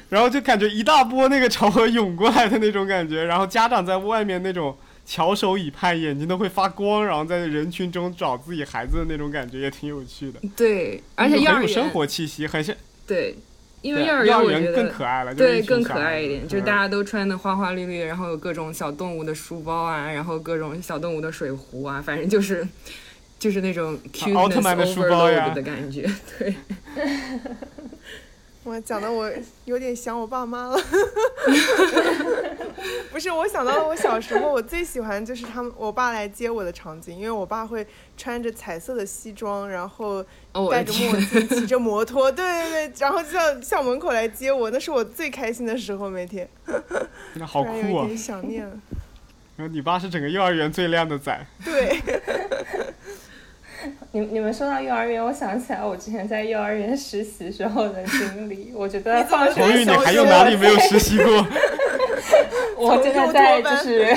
然后就感觉一大波那个潮河涌过来的那种感觉，然后家长在外面那种翘首以盼，眼睛都会发光，然后在人群中找自己孩子的那种感觉也挺有趣的，对，而且幼儿很有生活气息，很像。对，因为幼儿幼儿园我觉得更可爱了，对，更可爱一点，就是嗯大家都穿的花花绿绿，然后有各种小动物的书包啊，然后各种小动物的水壶啊，反正就是就是那种奥特曼的书包呀的感觉。对，我讲的我有点想我爸妈了。不是，我想到了我小时候，我最喜欢就是他们我爸来接我的场景，因为我爸会穿着彩色的西装，然后哦，戴着墨镜，骑着摩托，对对对，然后就到校门口来接我，那是我最开心的时候，每天。真的好突然有酷啊！有点想念。然后你爸是整个幼儿园最靓的仔，对，你你们说到幼儿园，我想起来我之前在幼儿园实习时候的经历。我觉得放学红玉，你的时候还有哪里没有实习过？我真的在就是，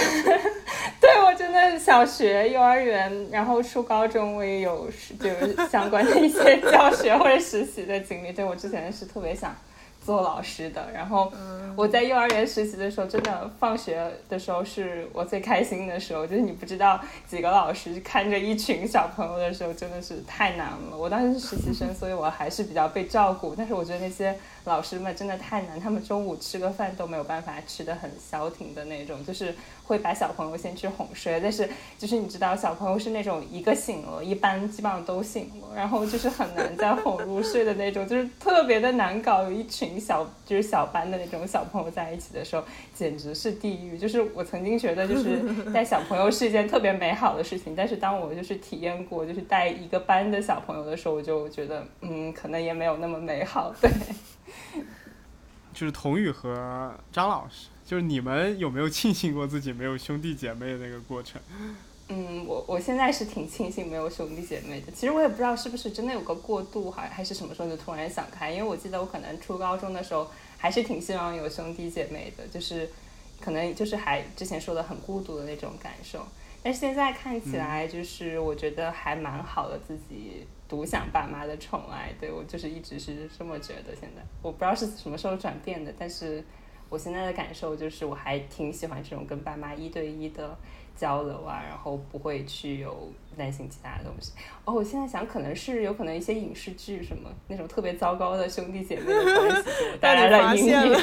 对我真的小学、幼儿园，然后初高中我也有就是相关的一些教学或者实习的经历。对我之前是特别想做老师的，然后我在幼儿园实习的时候，真的放学的时候是我最开心的时候，就是你不知道几个老师看着一群小朋友的时候，真的是太难了。我当时是实习生，所以我还是比较被照顾，但是我觉得那些老师们真的太难，他们中午吃个饭都没有办法吃的很消停的那种，就是会把小朋友先去哄睡，但是就是你知道小朋友是那种一个醒了，一般基本上都醒了，然后就是很难再哄入睡的那种，就是特别的难搞。有一群小就是小班的那种小朋友在一起的时候，简直是地狱。就是我曾经觉得就是带小朋友是一件特别美好的事情，但是当我就是体验过就是带一个班的小朋友的时候，我就觉得嗯，可能也没有那么美好。对。就是童宇和张老师，就是你们有没有庆幸过自己没有兄弟姐妹的那个过程？嗯，我我现在是挺庆幸没有兄弟姐妹的。其实我也不知道是不是真的有个过渡，还还是什么时候就突然想开。因为我记得我可能初高中的时候还是挺希望有兄弟姐妹的，就是可能就是还之前说的很孤独的那种感受。但是现在看起来，就是我觉得还蛮好的，自己独享爸妈的宠爱。对我就是一直是这么觉得。现在我不知道是什么时候转变的，但是我现在的感受就是我还挺喜欢这种跟爸妈一对一的交流啊，然后不会去有担心其他的东西。哦，我现在想，可能是有可能一些影视剧什么那种特别糟糕的兄弟姐妹的关系我 带来了阴影。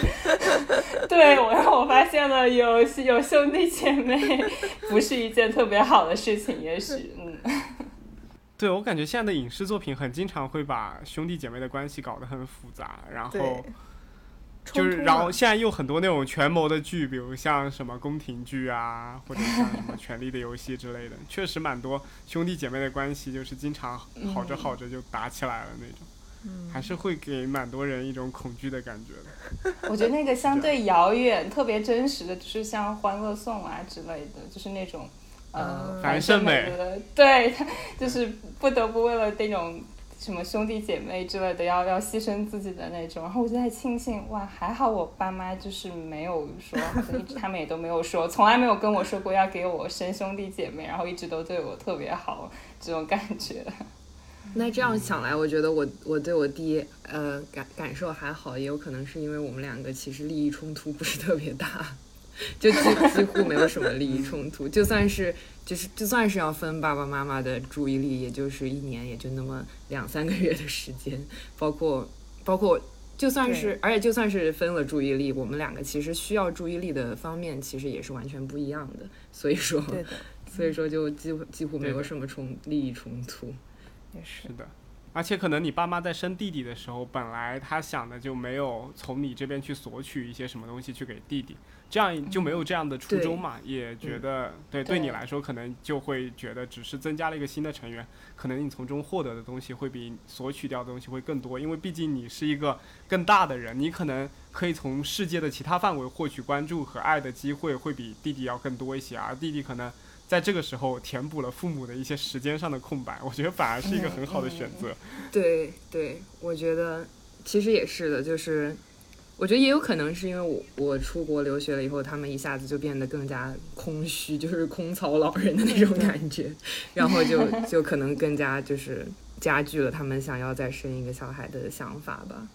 对，我让我发现了有有兄弟姐妹不是一件特别好的事情，也许嗯。对我感觉现在的影视作品很经常会把兄弟姐妹的关系搞得很复杂，然后就是，然后现在又很多那种权谋的剧，比如像什么宫廷剧啊，或者像什么 《权力的游戏》之类的，确实蛮多兄弟姐妹的关系，就是经常好着好着就打起来了那种，嗯还是会给蛮多人一种恐惧的感觉的。我觉得那个相对 遥远、特别真实的，就是像《欢乐颂》啊之类的，就是那种呃嗯樊胜美的，对，就是不得不为了那种什么兄弟姐妹之类的，要要牺牲自己的那种。然后我就在庆幸，哇，还好我爸妈就是没有说，好像一直他们也都没有说，从来没有跟我说过要给我生兄弟姐妹，然后一直都对我特别好，这种感觉。那这样想来，我觉得我我对我弟呃感感受还好，也有可能是因为我们两个其实利益冲突不是特别大，就几几乎没有什么利益冲突。就算是就是就算是要分爸爸妈妈的注意力，也就是一年也就那么两三个月的时间，包括包括就算是而且就算是分了注意力，我们两个其实需要注意力的方面其实也是完全不一样的。所以说对的，所以说就几乎几乎没有什么冲利益冲突。也是是。的，而且可能你爸妈在生弟弟的时候，本来他想的就没有从你这边去索取一些什么东西去给弟弟，这样就没有这样的初衷嘛，也觉得对对你来说可能就会觉得只是增加了一个新的成员，可能你从中获得的东西会比索取掉的东西会更多，因为毕竟你是一个更大的人，你可能可以从世界的其他范围获取关注和爱的机会会比弟弟要更多一些，而弟弟可能。在这个时候填补了父母的一些时间上的空白，我觉得反而是一个很好的选择。对对，我觉得其实也是的，就是我觉得也有可能是因为我我出国留学了以后，他们一下子就变得更加空虚，就是空巢老人的那种感觉，然后就就可能更加就是加剧了他们想要再生一个小孩的想法吧。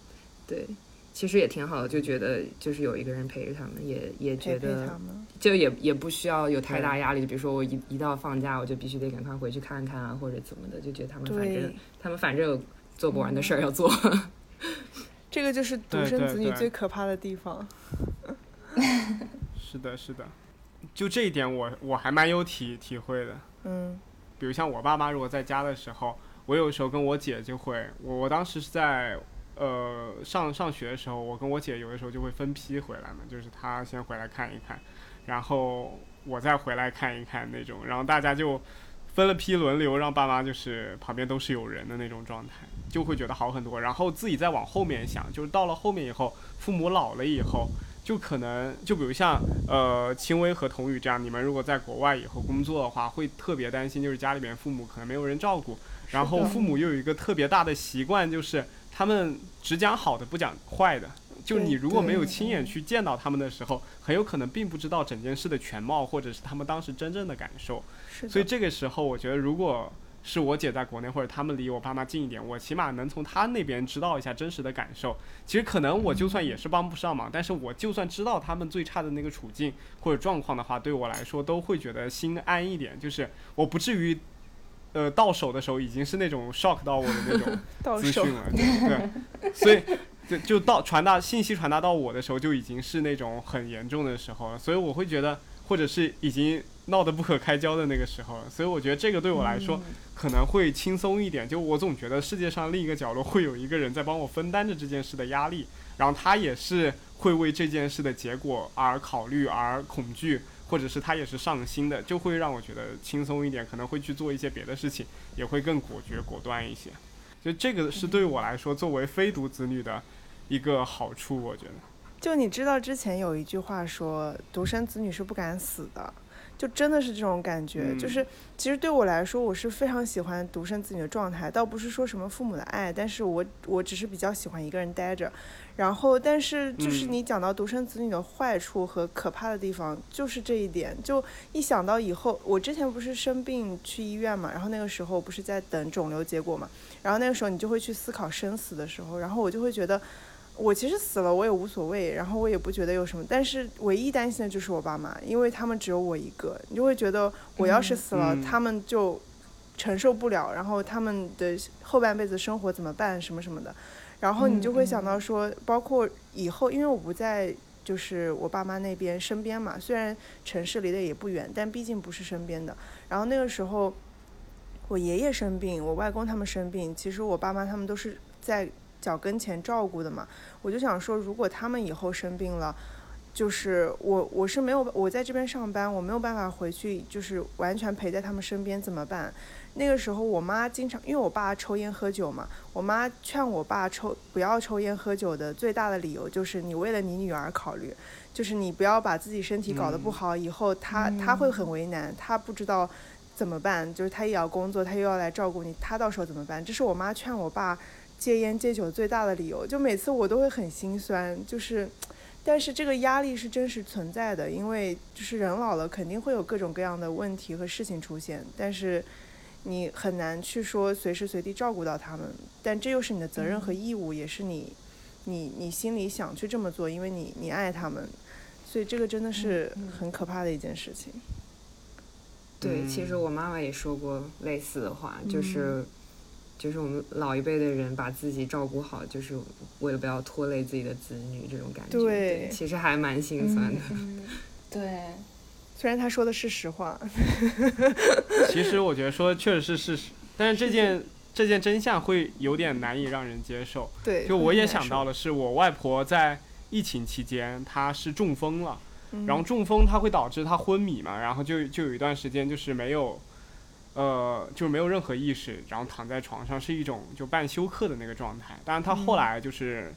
对，其实也挺好的，就觉得就是有一个人陪着他们，也也觉得。就也也不需要有太大压力，就比如说我一一到放假，我就必须得赶快回去看看啊，或者怎么的，就觉得他们反正，他们反正有做不完的事儿要做。这个就是独生子女最可怕的地方。是的，是的，就这一点我我还蛮有体体会的。嗯比如像我爸妈如果在家的时候，我有时候跟我姐就会，我我当时是在呃上上学的时候，我跟我姐有的时候就会分批回来嘛，就是她先回来看一看，然后我再回来看一看那种，然后大家就分了批轮流，让爸妈就是旁边都是有人的那种状态，就会觉得好很多。然后自己再往后面想，就是到了后面以后，父母老了以后。就可能，就比如像呃轻微和童宇这样，你们如果在国外以后工作的话，会特别担心，就是家里面父母可能没有人照顾，然后父母又有一个特别大的习惯，就是他们只讲好的不讲坏的。就你如果没有亲眼去见到他们的时候，很有可能并不知道整件事的全貌，或者是他们当时真正的感受。所以这个时候，我觉得如果是我姐在国内，或者他们离我爸妈近一点，我起码能从他那边知道一下真实的感受。其实可能我就算也是帮不上忙，但是我就算知道他们最差的那个处境或者状况的话，对我来说都会觉得心安一点，就是我不至于。呃，到手的时候已经是那种 shock 到我的那种 资讯了，对，所以就就到传达信息传达到我的时候，就已经是那种很严重的时候了，所以我会觉得，或者是已经闹得不可开交的那个时候了，所以我觉得这个对我来说可能会轻松一点，就我总觉得世界上另一个角落会有一个人在帮我分担着这件事的压力，然后他也是会为这件事的结果而考虑而恐惧。或者是他也是上心的，就会让我觉得轻松一点，可能会去做一些别的事情，也会更果决果断一些。就这个是对我来说，作为非独子女的一个好处，我觉得。就你知道之前有一句话说，独生子女是不敢死的，就真的是这种感觉。嗯就是其实对我来说，我是非常喜欢独生子女的状态，倒不是说什么父母的爱，但是我我只是比较喜欢一个人待着。然后，但是就是嗯你讲到独生子女的坏处和可怕的地方，就是这一点。就一想到以后，我之前不是生病去医院嘛，然后那个时候不是在等肿瘤结果嘛，然后那个时候你就会去思考生死的时候，然后我就会觉得。我其实死了我也无所谓，然后我也不觉得有什么，但是唯一担心的就是我爸妈，因为他们只有我一个，你就会觉得我要是死了，嗯。他们就承受不了，然后他们的后半辈子生活怎么办，什么什么的，然后你就会想到说，包括以后，因为我不在就是我爸妈那边身边嘛，虽然城市离得也不远，但毕竟不是身边的。然后那个时候，我爷爷生病，我外公他们生病，其实我爸妈他们都是在脚跟前照顾的嘛。我就想说，如果他们以后生病了，就是我我是没有我在这边上班，我没有办法回去，就是完全陪在他们身边怎么办？那个时候我妈经常，因为我爸抽烟喝酒嘛，我妈劝我爸抽不要抽烟喝酒的最大的理由就是你为了你女儿考虑，就是你不要把自己身体搞得不好，以后她她会很为难，她不知道怎么办，就是她也要工作，她又要来照顾你，她到时候怎么办？这是我妈劝我爸戒烟戒酒最大的理由，就每次我都会很心酸，就是。但是这个压力是真实存在的，因为就是人老了肯定会有各种各样的问题和事情出现，但是你很难去说随时随地照顾到他们，但这又是你的责任和义务，也是你你你心里想去这么做，因为你你爱他们，所以这个真的是很可怕的一件事情。对，嗯其实我妈妈也说过类似的话，就是就是我们老一辈的人把自己照顾好，就是为了不要拖累自己的子女这种感觉。对其实还蛮心酸的。嗯，对，虽然他说的是实话，其实我觉得说确实是事实，但是这件这件真相会有点难以让人接受。对，就我也想，到了，是我外婆在疫情期间她是中风了，嗯然后中风它会导致她昏迷嘛，然后就就有一段时间就是没有，呃，就是没有任何意识，然后躺在床上是一种就半休克的那个状态。当然他后来就是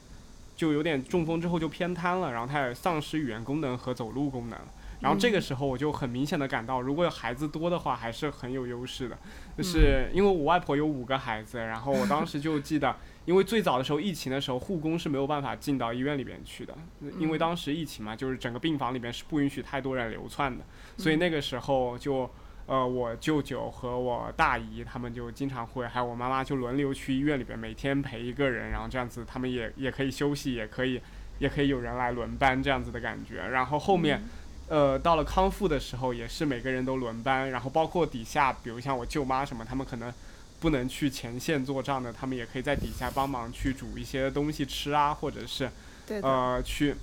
就有点中风之后就偏瘫了，然后他也丧失语言功能和走路功能。然后这个时候我就很明显的感到，如果有孩子多的话，还是很有优势的。就是因为我外婆有五个孩子，然后我当时就记得，因为最早的时候疫情的时候，护工是没有办法进到医院里边去的，因为当时疫情嘛，就是整个病房里边是不允许太多人流窜的，所以那个时候就。呃，我舅舅和我大姨他们就经常会，还有我妈妈就轮流去医院里边，每天陪一个人，然后这样子他们也也可以休息，也可以也可以有人来轮班这样子的感觉。然后后面，呃，到了康复的时候，也是每个人都轮班，然后包括底下，比如像我舅妈什么，他们可能不能去前线做账的，他们也可以在底下帮忙去煮一些东西吃啊，或者是对，呃去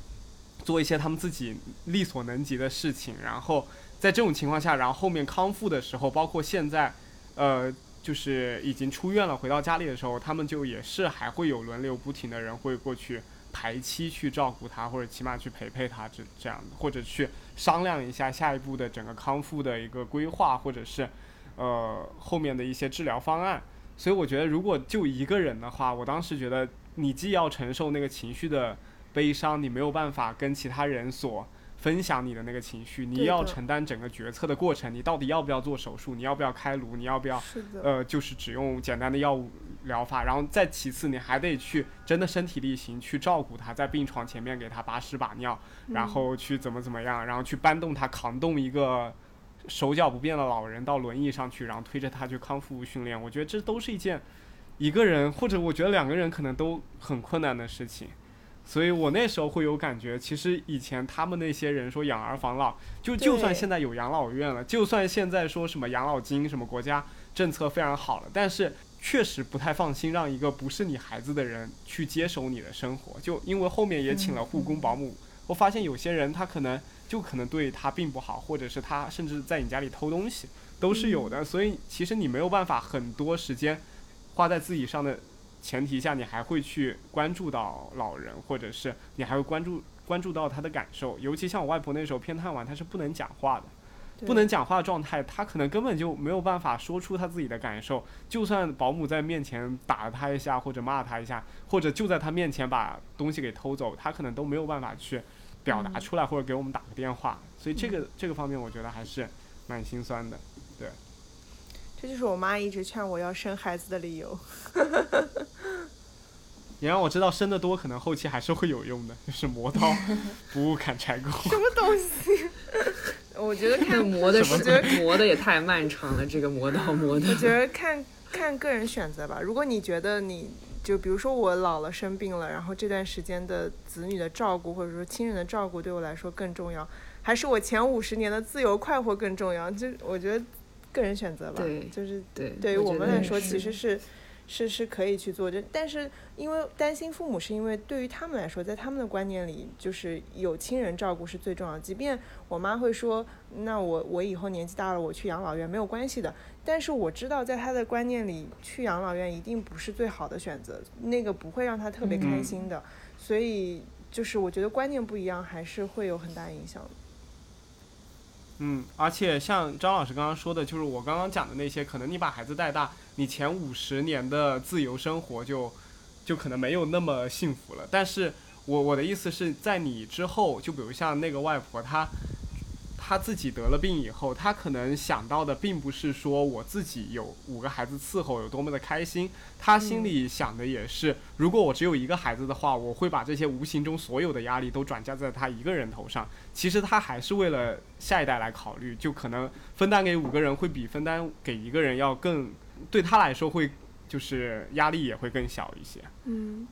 做一些他们自己力所能及的事情。然后在这种情况下，然后后面康复的时候，包括现在，呃。就是已经出院了，回到家里的时候，他们就也是还会有轮流不停的人会过去排期去照顾他，或者起码去陪陪他这这样的，或者去商量一下下一步的整个康复的一个规划，或者是呃后面的一些治疗方案。所以我觉得，如果就一个人的话，我当时觉得你既要承受那个情绪的悲伤，你没有办法跟其他人所分享你的那个情绪，你要承担整个决策的过程，你到底要不要做手术，你要不要开颅，你要不要，呃，就是只用简单的药物疗法，然后再其次，你还得去真的身体力行去照顾他，在病床前面给他把屎把尿，然后去怎么怎么样，然后去搬动他，扛动一个手脚不便的老人到轮椅上去，然后推着他去康复训练。我觉得这都是一件一个人或者我觉得两个人可能都很困难的事情。所以我那时候会有感觉，其实以前他们那些人说养儿防老，就就算现在有养老院了，就算现在说什么养老金什么国家政策非常好了，但是确实不太放心让一个不是你孩子的人去接手你的生活，就因为后面也请了护工保姆，我发现有些人他可能就可能对他并不好，或者是他甚至在你家里偷东西都是有的，所以其实你没有办法很多时间花在自己上的前提下，你还会去关注到老人，或者是你还会关注关注到他的感受，尤其像我外婆那时候偏瘫完，她是不能讲话的。不能讲话的状态，她可能根本就没有办法说出她自己的感受。就算保姆在面前打了她一下，或者骂她一下，或者就在她面前把东西给偷走，她可能都没有办法去表达出来，或者给我们打个电话。所以这个这个方面，我觉得还是蛮心酸的。这就是我妈一直劝我要生孩子的理由。你让我知道生的多，可能后期还是会有用的，就是磨刀 不误砍柴工。什么东西？我觉得那看，磨的什么是磨的也太漫长了，这个磨刀磨的。我觉得看看个人选择吧。如果你觉得你就比如说我老了生病了，然后这段时间的子女的照顾或者说亲人的照顾对我来说更重要，还是我前五十年的自由快活更重要？就我觉得个人选择吧。对就是对，对于我们来说，其实是是是可以去做的，但是因为担心父母，是因为对于他们来说，在他们的观念里，就是有亲人照顾是最重要的。即便我妈会说，那我我以后年纪大了，我去养老院没有关系的，但是我知道，在他的观念里，去养老院一定不是最好的选择，那个不会让他特别开心的，所以就是我觉得观念不一样，还是会有很大影响的。嗯，而且像张老师刚刚说的，就是我刚刚讲的那些，可能你把孩子带大，你前五十年的自由生活就就可能没有那么幸福了。但是我我的意思是在你之后，就比如像那个外婆，她她自己得了病以后，他可能想到的并不是说我自己有五个孩子伺候有多么的开心，他心里想的也是，如果我只有一个孩子的话，我会把这些无形中所有的压力都转嫁在他一个人头上。其实他还是为了下一代来考虑，就可能分担给五个人会比分担给一个人要更，对他来说会就是压力也会更小一些。嗯，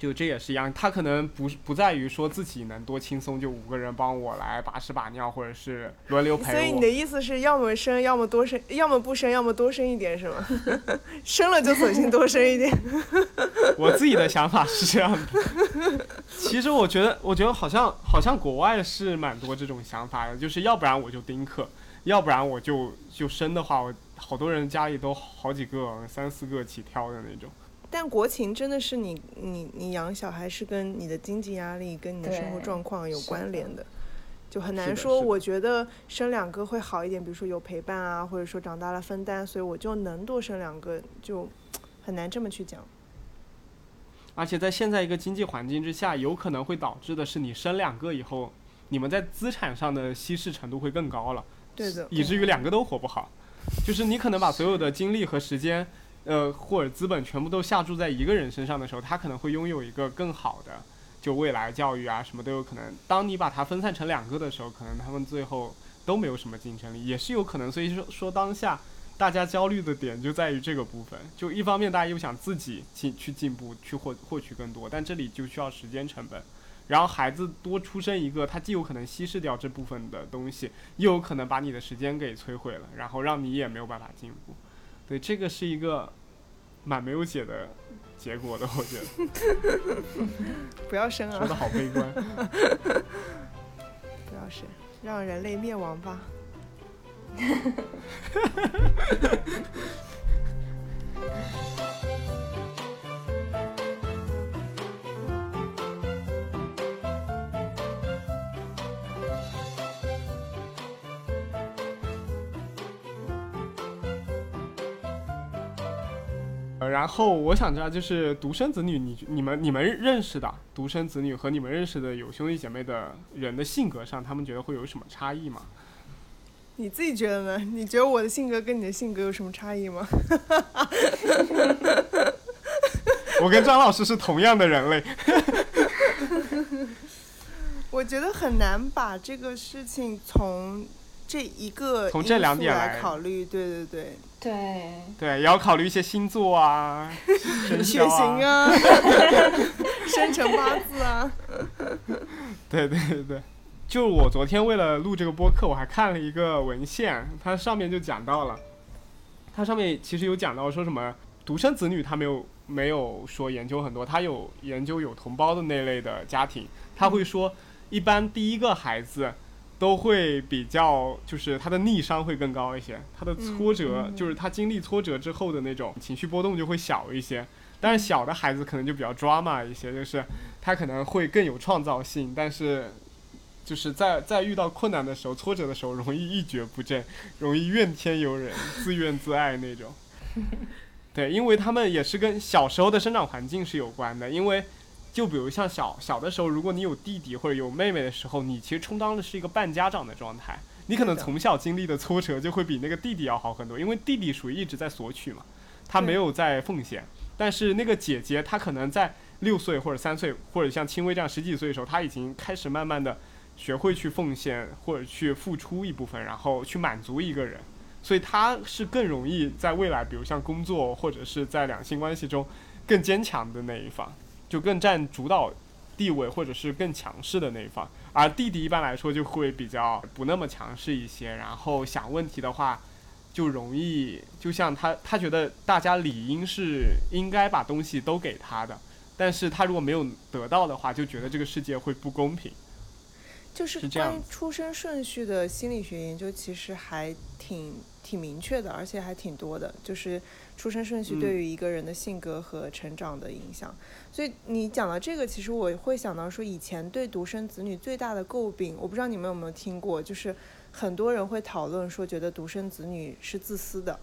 就这也是一样，他可能不是不在于说自己能多轻松，就五个人帮我来把屎把尿，或者是轮流陪我所以你的。意思是要么生，要么多生，要么不生，要么多生一点，是吗？生了就索性多生一点。我自己的想法是这样的。其实我觉得，我觉得好像好像国外是蛮多这种想法的，就是要不然我就丁克，要不然我就就生的话，我好多人家里都好几个、三四个起跳的那种。但国情真的是你你你养小孩是跟你的经济压力跟你的生活状况有关联的的，就很难说。我觉得生两个会好一点，比如说有陪伴啊，或者说长大了分担，所以我就能多生两个，就 很难这么去讲。而且在现在一个经济环境之下，有可能会导致的是，你生两个以后，你们在资产上的稀释程度会更高了，对的，以至于两个都活不好。就是你可能把所有的精力和时间，呃，或者资本全部都下注在一个人身上的时候，他可能会拥有一个更好的，就未来教育啊什么都有可能。当你把它分散成两个的时候，可能他们最后都没有什么竞争力，也是有可能。所以说说当下大家焦虑的点就在于这个部分，就一方面大家又想自己进去进步，去获获取更多，但这里就需要时间成本。然后孩子多出生一个，他既有可能稀释掉这部分的东西，又有可能把你的时间给摧毁了，然后让你也没有办法进步。对，这个是一个蛮没有解的结果的，我觉得 不要生啊说的，好悲观。不要生，让人类灭亡吧。呃 然后我想知道，就是独生子女，你你们你们认识的独生子女和你们认识的有兄弟姐妹的人的性格上，他们觉得会有什么差异吗？你自己觉得呢？你觉得我的性格跟你的性格有什么差异吗？我跟张老师是同样的人类，我觉得很难把这个事情从这一个从这两点来考虑。对对对，对，对，也要考虑一些星座啊、生血肖型啊，生辰八字啊。对对对对，就我昨天为了录这个播客，我还看了一个文献，它上面就讲到了，它上面其实有讲到说什么独生子女，他没有没有说研究很多，他有研究有同胞的那类的家庭，他会说一般第一个孩子。都会比较，就是他的逆商会更高一些，他的挫折、就是他经历挫折之后的那种情绪波动就会小一些。但是小的孩子可能就比较 drama 一些，就是他可能会更有创造性，但是就是在在遇到困难的时候、挫折的时候，容易一蹶不振，容易怨天尤人、自怨自艾那种。对，因为他们也是跟小时候的生长环境是有关的。因为就比如像小小的时候，如果你有弟弟或者有妹妹的时候，你其实充当的是一个半家长的状态。你可能从小经历的挫折就会比那个弟弟要好很多，因为弟弟属于一直在索取嘛，他没有在奉献。但是那个姐姐，她可能在六岁或者三岁，或者像轻微这样十几岁的时候，她已经开始慢慢的学会去奉献或者去付出一部分，然后去满足一个人。所以她是更容易在未来，比如像工作或者是在两性关系中更坚强的那一方，就更占主导地位或者是更强势的那一方。而弟弟一般来说就会比较不那么强势一些，然后想问题的话就容易，就像他他觉得大家理应是应该把东西都给他的，但是他如果没有得到的话，就觉得这个世界会不公平。就是关于出生顺序的心理学研究，其实还挺挺明确的，而且还挺多的。就是出生顺序嗯对于一个人的性格和成长的影响。所以你讲到这个，其实我会想到说，以前对独生子女最大的诟病，我不知道你们有没有听过，就是很多人会讨论说，觉得独生子女是自私的。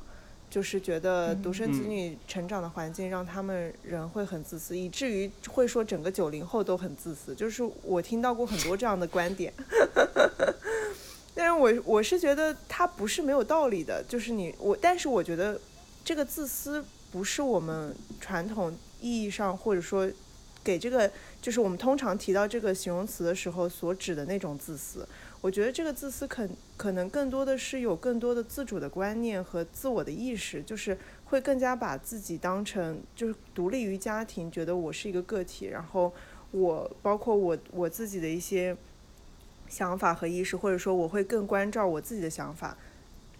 就是觉得独生子嗯女成长的环境让他们人会很自私，以至于会说整个九零后都很自私。就是我听到过很多这样的观点，但是我我是觉得它不是没有道理的。就是你我，但是我觉得这个自私不是我们传统意义上或者说给这个就是我们通常提到这个形容词的时候所指的那种自私。我觉得这个自私可可能更多的是有更多的自主的观念和自我的意识，就是会更加把自己当成就是独立于家庭，觉得我是一个个体，然后我包括我我自己的一些想法和意识，或者说我会更关照我自己的想法，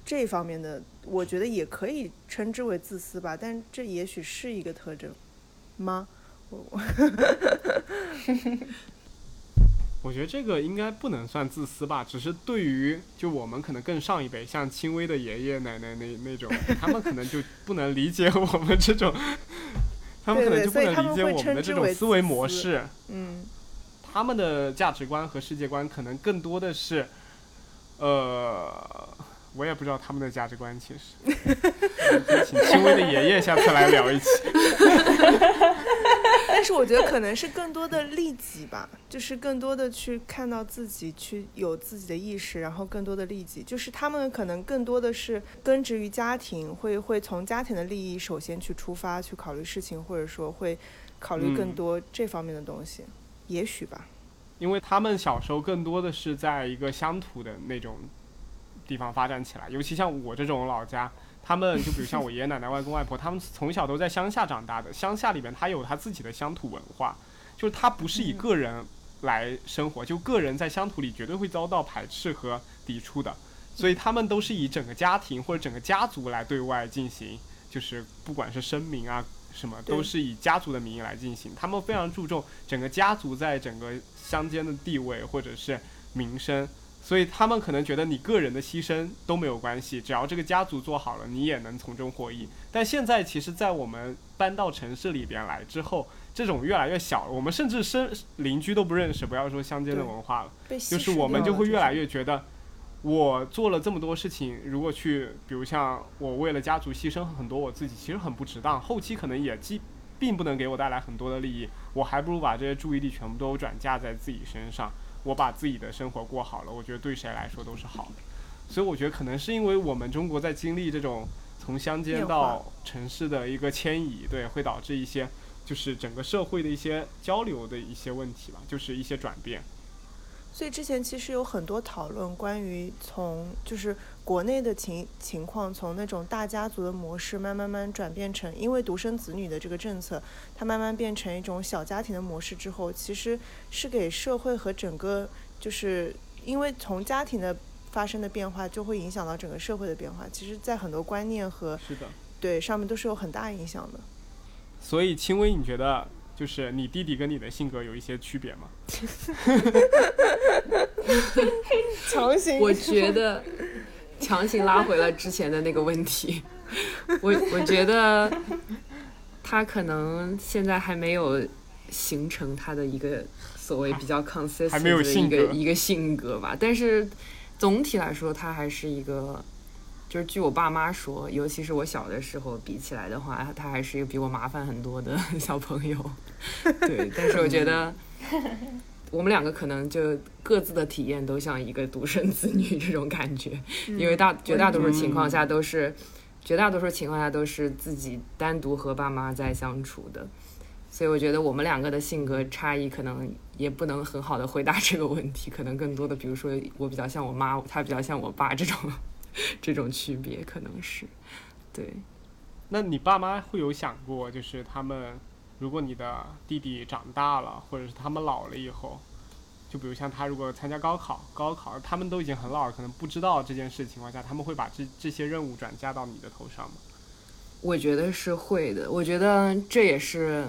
这方面的我觉得也可以称之为自私吧，但这也许是一个特征吗？我 我觉得这个应该不能算自私吧，只是对于就我们可能更上一辈，像轻微的爷爷奶奶那那种，他们可能就不能理解我们这种，他们可能就不能理解我们的这种思维模式。嗯，他们的价值观和世界观可能更多的是，呃，我也不知道他们的价值观。其实，请轻微的爷爷下次来聊一期。但是我觉得可能是更多的利己吧，就是更多的去看到自己，去有自己的意识，然后更多的利己，就是他们可能更多的是根植于家庭，会会从家庭的利益首先去出发去考虑事情，或者说会考虑更嗯多这方面的东西，也许吧。因为他们小时候更多的是在一个乡土的那种地方发展起来，尤其像我这种老家，他们就比如像我爷爷奶奶、外公外婆，他们从小都在乡下长大的，乡下里面他有他自己的乡土文化，就是他不是以个人来生活，就个人在乡土里绝对会遭到排斥和抵触的，所以他们都是以整个家庭或者整个家族来对外进行，就是不管是声明啊。什么都是以家族的名义来进行，他们非常注重整个家族在整个乡间的地位或者是名声，所以他们可能觉得你个人的牺牲都没有关系，只要这个家族做好了，你也能从中获益。但现在其实，在我们搬到城市里边来之后，这种越来越小了，我们甚至生邻居都不认识，不要说乡间的文化了，就是我们就会越来越觉得。我做了这么多事情，如果去，比如像我为了家族牺牲很多我自己，其实很不值当，后期可能也既并不能给我带来很多的利益，我还不如把这些注意力全部都转嫁在自己身上，我把自己的生活过好了，我觉得对谁来说都是好的。所以我觉得可能是因为我们中国在经历这种从乡间到城市的一个迁移，对，会导致一些就是整个社会的一些交流的一些问题吧，就是一些转变。所以之前其实有很多讨论关于从就是国内的情情况，从那种大家族的模式慢慢慢转变成，因为独生子女的这个政策，它慢慢变成一种小家庭的模式之后，其实是给社会和整个就是因为从家庭的发生的变化，就会影响到整个社会的变化。其实，在很多观念和是的。对上面都是有很大影响的。所以轻微，你觉得就是你弟弟跟你的性格有一些区别吗？强行我觉得强行拉回了之前的那个问题。我我觉得他可能现在还没有形成他的一个所谓比较 consistent 的一个一个性格吧。但是总体来说，他还是一个。就是据我爸妈说，尤其是我小的时候比起来的话，他还是一个比我麻烦很多的 小朋友。对，但是我觉得我们两个可能就各自的体验都像一个独生子女这种感觉，因为大绝大多数情况下都是，绝大多数情况下都是自己单独和爸妈在相处的，所以我觉得我们两个的性格差异可能也不能很好的回答这个问题，可能更多的比如说我比较像我妈，她比较像我爸这种 这种区别可能是，对。那你爸妈会有想过，就是他们，如果你的弟弟长大了，或者是他们老了以后，就比如像他如果参加高考，高考他们都已经很老了，可能不知道这件事情况下，他们会把这这些任务转嫁到你的头上吗？我觉得是会的，我觉得这也是，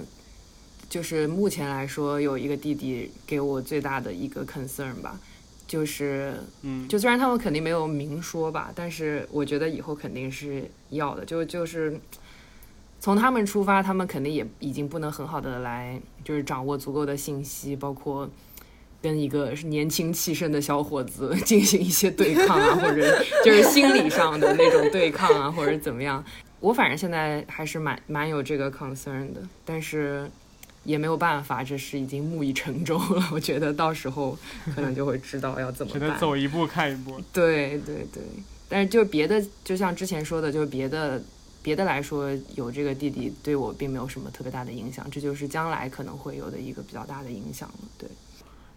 就是目前来说有一个弟弟给我最大的一个 concern 吧，就是嗯，就虽然他们肯定没有明说吧，但是我觉得以后肯定是要的。就就是从他们出发，他们肯定也已经不能很好的来就是掌握足够的信息，包括跟一个年轻气盛的小伙子进行一些对抗啊，或者就是心理上的那种对抗啊，或者怎么样。我反正现在还是蛮蛮有这个 concern 的，但是。也没有办法，这是已经木已成舟了。我觉得到时候可能就会知道要怎么只办。能走一步看一步。对对对，但是就别的，就像之前说的，就是别的别的来说，有这个弟弟对我并没有什么特别大的影响，这就是将来可能会有的一个比较大的影响了。对，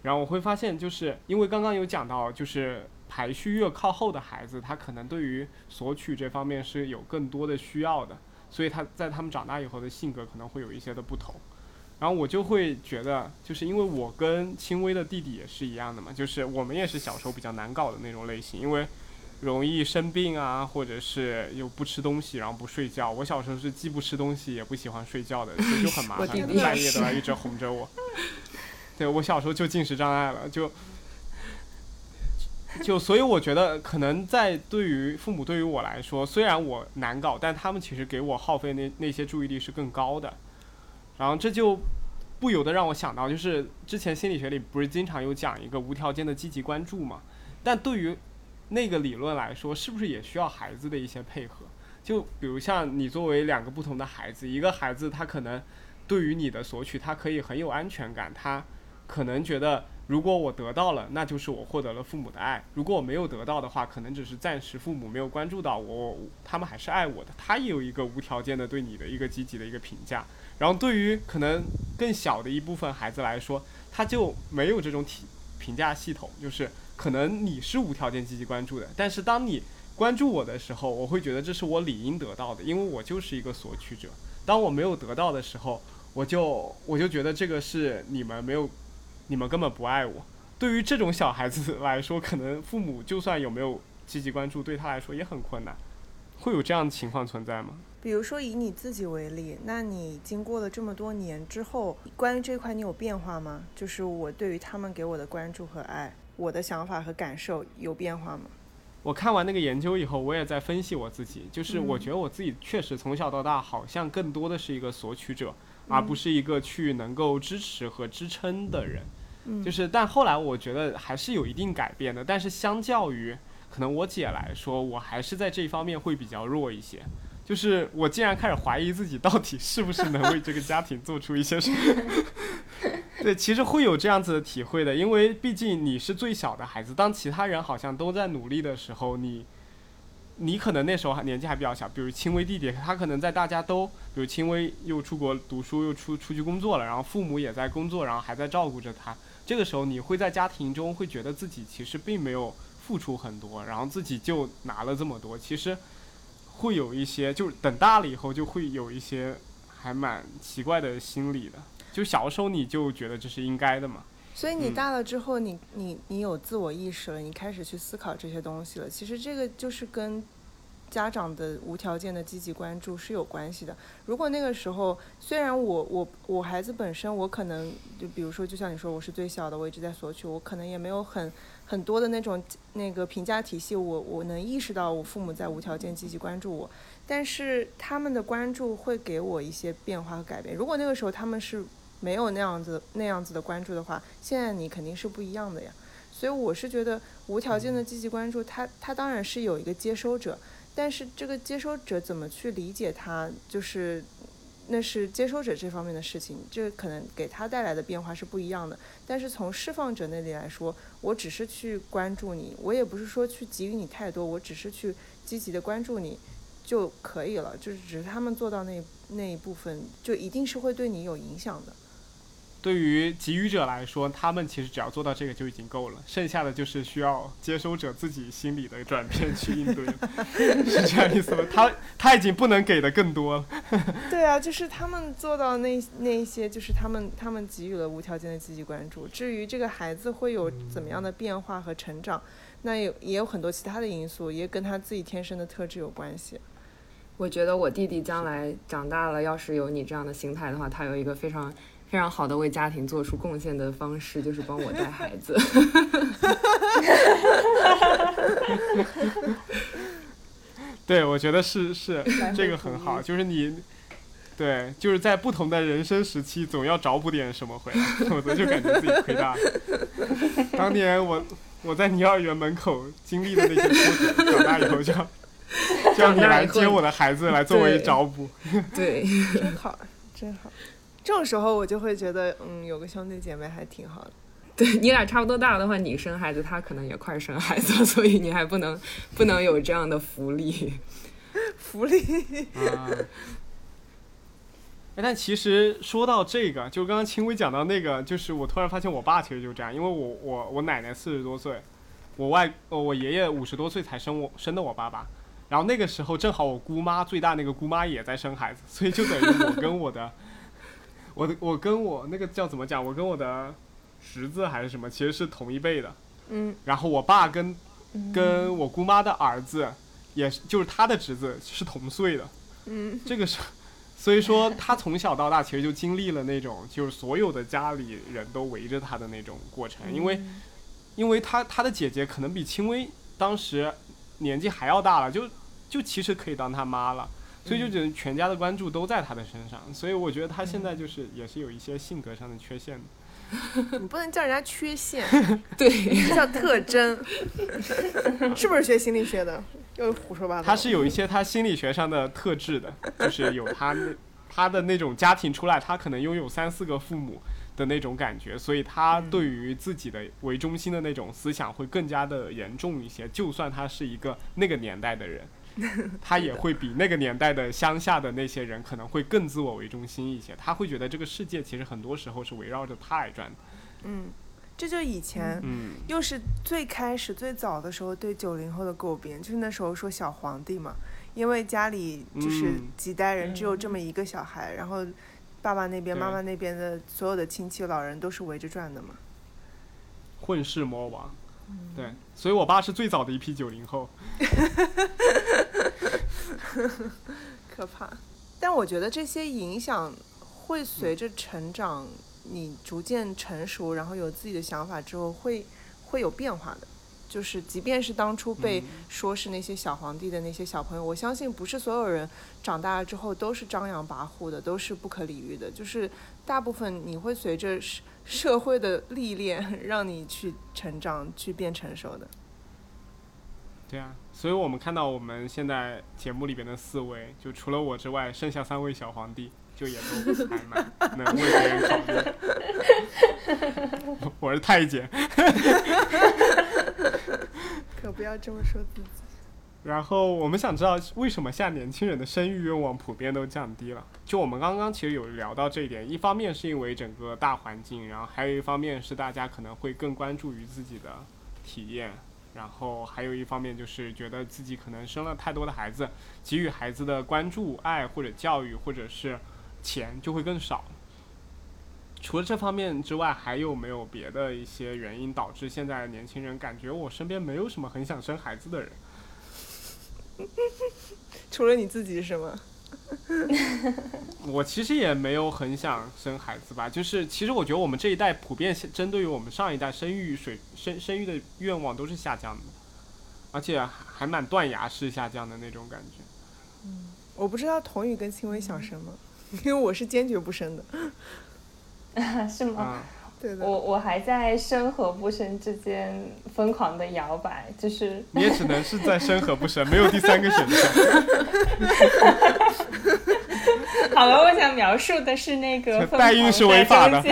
然后我会发现，就是因为刚刚有讲到，就是排序越靠后的孩子，他可能对于索取这方面是有更多的需要的，所以他在他们长大以后的性格可能会有一些的不同。然后我就会觉得，就是因为我跟轻微的弟弟也是一样的嘛，就是我们也是小时候比较难搞的那种类型，因为容易生病啊，或者是又不吃东西，然后不睡觉。我小时候是既不吃东西也不喜欢睡觉的，所以就很麻烦，半夜都要一直哄着我。对我小时候就进食障碍了，就就所以我觉得可能在对于父母对于我来说，虽然我难搞，但他们其实给我耗费那那些注意力是更高的。然后这就不由得让我想到，就是之前心理学里不是经常有讲一个无条件的积极关注嘛？但对于那个理论来说，是不是也需要孩子的一些配合？就比如像你作为两个不同的孩子，一个孩子他可能对于你的索取，他可以很有安全感，他可能觉得如果我得到了，那就是我获得了父母的爱；如果我没有得到的话，可能只是暂时父母没有关注到我，他们还是爱我的。他也有一个无条件的对你的一个积极的一个评价。然后对于可能更小的一部分孩子来说，他就没有这种体评价系统，就是可能你是无条件积极关注的，但是当你关注我的时候，我会觉得这是我理应得到的，因为我就是一个索取者。当我没有得到的时候，我就我就觉得这个是你们没有，你们根本不爱我。对于这种小孩子来说，可能父母就算有没有积极关注，对他来说也很困难。会有这样的情况存在吗？比如说以你自己为例，那你经过了这么多年之后，关于这块你有变化吗？就是我对于他们给我的关注和爱，我的想法和感受有变化吗？我看完那个研究以后，我也在分析我自己，就是我觉得我自己确实从小到大好像更多的是一个索取者，而不是一个去能够支持和支撑的人。嗯就是，但后来我觉得还是有一定改变的，但是相较于可能我姐来说，我还是在这一方面会比较弱一些。就是我竟然开始怀疑自己到底是不是能为这个家庭做出一些什么。对，其实会有这样子的体会的，因为毕竟你是最小的孩子，当其他人好像都在努力的时候，你，你可能那时候还年纪还比较小，比如轻微弟弟，他可能在大家都，比如轻微又出国读书，又出出去工作了，然后父母也在工作，然后还在照顾着他，这个时候你会在家庭中会觉得自己其实并没有付出很多，然后自己就拿了这么多，其实会有一些，就是等大了以后就会有一些还蛮奇怪的心理的。就小时候你就觉得这是应该的嘛，所以你嗯大了之后，你你你有自我意识了，你开始去思考这些东西了。其实这个就是跟家长的无条件的积极关注是有关系的。如果那个时候，虽然我我我孩子本身，我可能就比如说，就像你说，我是最小的，我一直在索取，我可能也没有很很多的那种那个评价体系，我我能意识到我父母在无条件积极关注我，但是他们的关注会给我一些变化和改变。如果那个时候他们是没有那样子那样子的关注的话，现在你肯定是不一样的呀。所以我是觉得无条件的积极关注，它它当然是有一个接收者，但是这个接收者怎么去理解它，就是那是接收者这方面的事情，这可能给他带来的变化是不一样的。但是从释放者那里来说，我只是去关注你，我也不是说去给予你太多，我只是去积极的关注你就可以了。就是只是他们做到那那一部分，就一定是会对你有影响的。对于给予者来说，他们其实只要做到这个就已经够了，剩下的就是需要接收者自己心理的转变去应对，是这样意思吗？他他已经不能给的更多了。对啊，就是他们做到那那一些，就是他们他们给予了无条件的积极关注。至于这个孩子会有怎么样的变化和成长，那有也有很多其他的因素，也跟他自己天生的特质有关系。我觉得我弟弟将来长大了，要是有你这样的心态的话，他有一个非常非常好的为家庭做出贡献的方式，就是帮我带孩子。对，我觉得是是这个很好，就是你。对，就是在不同的人生时期，总要找补点什么回来，否则就感觉自己亏大了。当年我我在你幼儿园门口经历的那些波折，长大以后就要就要你来接我的孩子来作为对找补。对，真 好，真好。这种时候我就会觉得，嗯，有个兄弟姐妹还挺好的。对你俩差不多大的话，你生孩子，他可能也快生孩子了，所以你还不能不能有这样的福利。福利，啊。哎，但其实说到这个，就刚刚轻微讲到那个，就是我突然发现我爸其实就这样，因为我我我奶奶四十多岁，我外呃我爷爷五十多岁才生我生的我爸爸，然后那个时候正好我姑妈最大那个姑妈也在生孩子，所以就等于我跟我的我的我跟我那个叫怎么讲，我跟我的侄子还是什么，其实是同一辈的，嗯，然后我爸跟跟我姑妈的儿子也是，就是他的侄子是同岁的，嗯，这个是，所以说他从小到大其实就经历了那种就是所有的家里人都围着他的那种过程，因为因为他他的姐姐可能比轻微当时年纪还要大了，就就其实可以当他妈了。所以就觉得全家的关注都在他的身上，所以我觉得他现在就是也是有一些性格上的缺陷的。你不能叫人家缺陷，对，这叫特征，是不是学心理学的？又胡说八道。他是有一些他心理学上的特质的，就是有他那他的那种家庭出来，他可能拥有三四个父母的那种感觉，所以他对于自己的为中心的那种思想会更加的严重一些。就算他是一个那个年代的人，他也会比那个年代的乡下的那些人可能会更自我为中心一些。他会觉得这个世界其实很多时候是围绕着他来转的。嗯，这就是以前，嗯，又是最开始最早的时候对九零后的诟病，就是那时候说小皇帝嘛，因为家里就是嗯几代人只有这么一个小孩，然后爸爸那边、妈妈那边的所有的亲戚老人都是围着转的嘛。混世魔王。对，所以我爸是最早的一批九零后。可怕。但我觉得这些影响会随着成长，你逐渐成熟，然后有自己的想法之后，会会有变化的。就是即便是当初被嗯说是那些小皇帝的那些小朋友，我相信不是所有人长大了之后都是张扬跋扈的，都是不可理喻的。就是大部分你会随着社社会的历练，让你去成长，去变成熟的。对啊，所以我们看到我们现在节目里边的四位，就除了我之外，剩下三位小皇帝，就也都还蛮 能为别人考虑。我是太监。可不要这么说自己。然后我们想知道为什么现在年轻人的生育愿望普遍都降低了？就我们刚刚其实有聊到这一点，一方面是因为整个大环境，然后还有一方面是大家可能会更关注于自己的体验，然后还有一方面就是觉得自己可能生了太多的孩子，给予孩子的关注、爱或者教育或者是钱就会更少。除了这方面之外，还有没有别的一些原因导致现在年轻人感觉我身边没有什么很想生孩子的人？除了你自己是吗？我其实也没有很想生孩子吧，就是其实我觉得我们这一代普遍针对于我们上一代生育水生生育的愿望都是下降的，而且还还蛮断崖式下降的那种感觉。我不知道童宇跟青薇想生吗？因为我是坚决不生的。是吗？啊、对的。我我还在生和不生之间疯狂的摇摆，就是你也只能是在生和不生，没有第三个选项。好了，我想描述的是那个代孕是违法的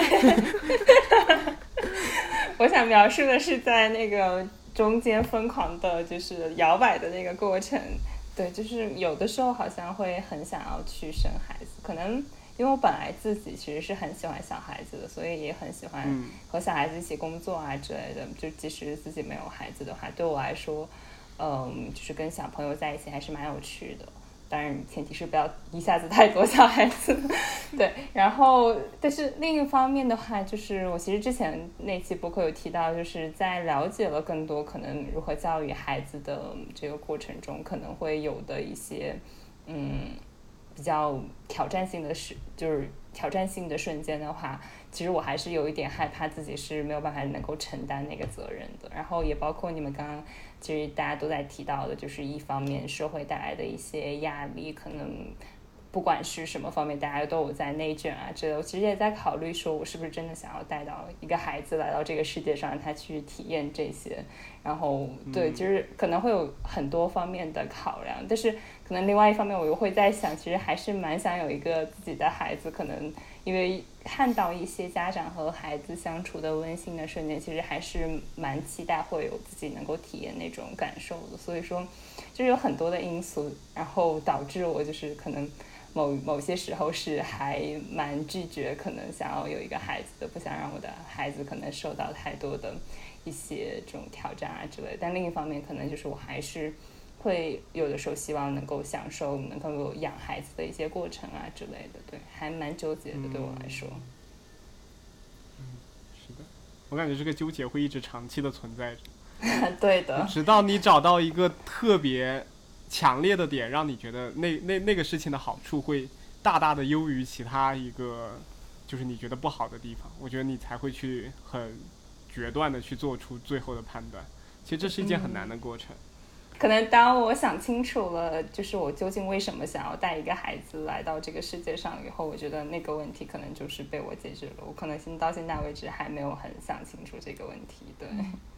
我想描述的是在那个中间疯狂的，就是摇摆的那个过程。对，就是有的时候好像会很想要去生孩子，可能因为我本来自己其实是很喜欢小孩子的，所以也很喜欢嗯和小孩子一起工作啊之类的。就即使自己没有孩子的话，对我来说，嗯，就是跟小朋友在一起还是蛮有趣的。当然，前提是不要一下子太多小孩子。对，然后，但是另一方面的话，就是我其实之前那期博客有提到，就是在了解了更多可能如何教育孩子的这个过程中，可能会有的一些，嗯，比较挑战性的事，就是挑战性的瞬间的话，其实我还是有一点害怕自己是没有办法能够承担那个责任的。然后也包括你们刚刚其实大家都在提到的，就是一方面社会带来的一些压力，可能不管是什么方面，大家都有在内卷啊之类的。我其实也在考虑，说我是不是真的想要带到一个孩子来到这个世界上，让他去体验这些。然后对，就是可能会有很多方面的考量，但是可能另外一方面，我又会在想，其实还是蛮想有一个自己的孩子，可能因为看到一些家长和孩子相处的温馨的瞬间，其实还是蛮期待会有自己能够体验那种感受的。所以说，就是有很多的因素，然后导致我就是可能某某些时候是还蛮拒绝，可能想要有一个孩子的，不想让我的孩子可能受到太多的一些这种挑战啊之类。但另一方面，可能就是我还是。会有的时候希望能够享受能够有养孩子的一些过程啊之类的，对，还蛮纠结的，对我来说。嗯是的，我感觉这个纠结会一直长期的存在着，对的，直到你找到一个特别强烈的点，让你觉得那那那个事情的好处会大大的优于其他一个就是你觉得不好的地方，我觉得你才会去很决断的去做出最后的判断。其实这是一件很难的过程。可能当我想清楚了，就是我究竟为什么想要带一个孩子来到这个世界上以后，我觉得那个问题可能就是被我解决了。我可能现到现在为止还没有很想清楚这个问题。对，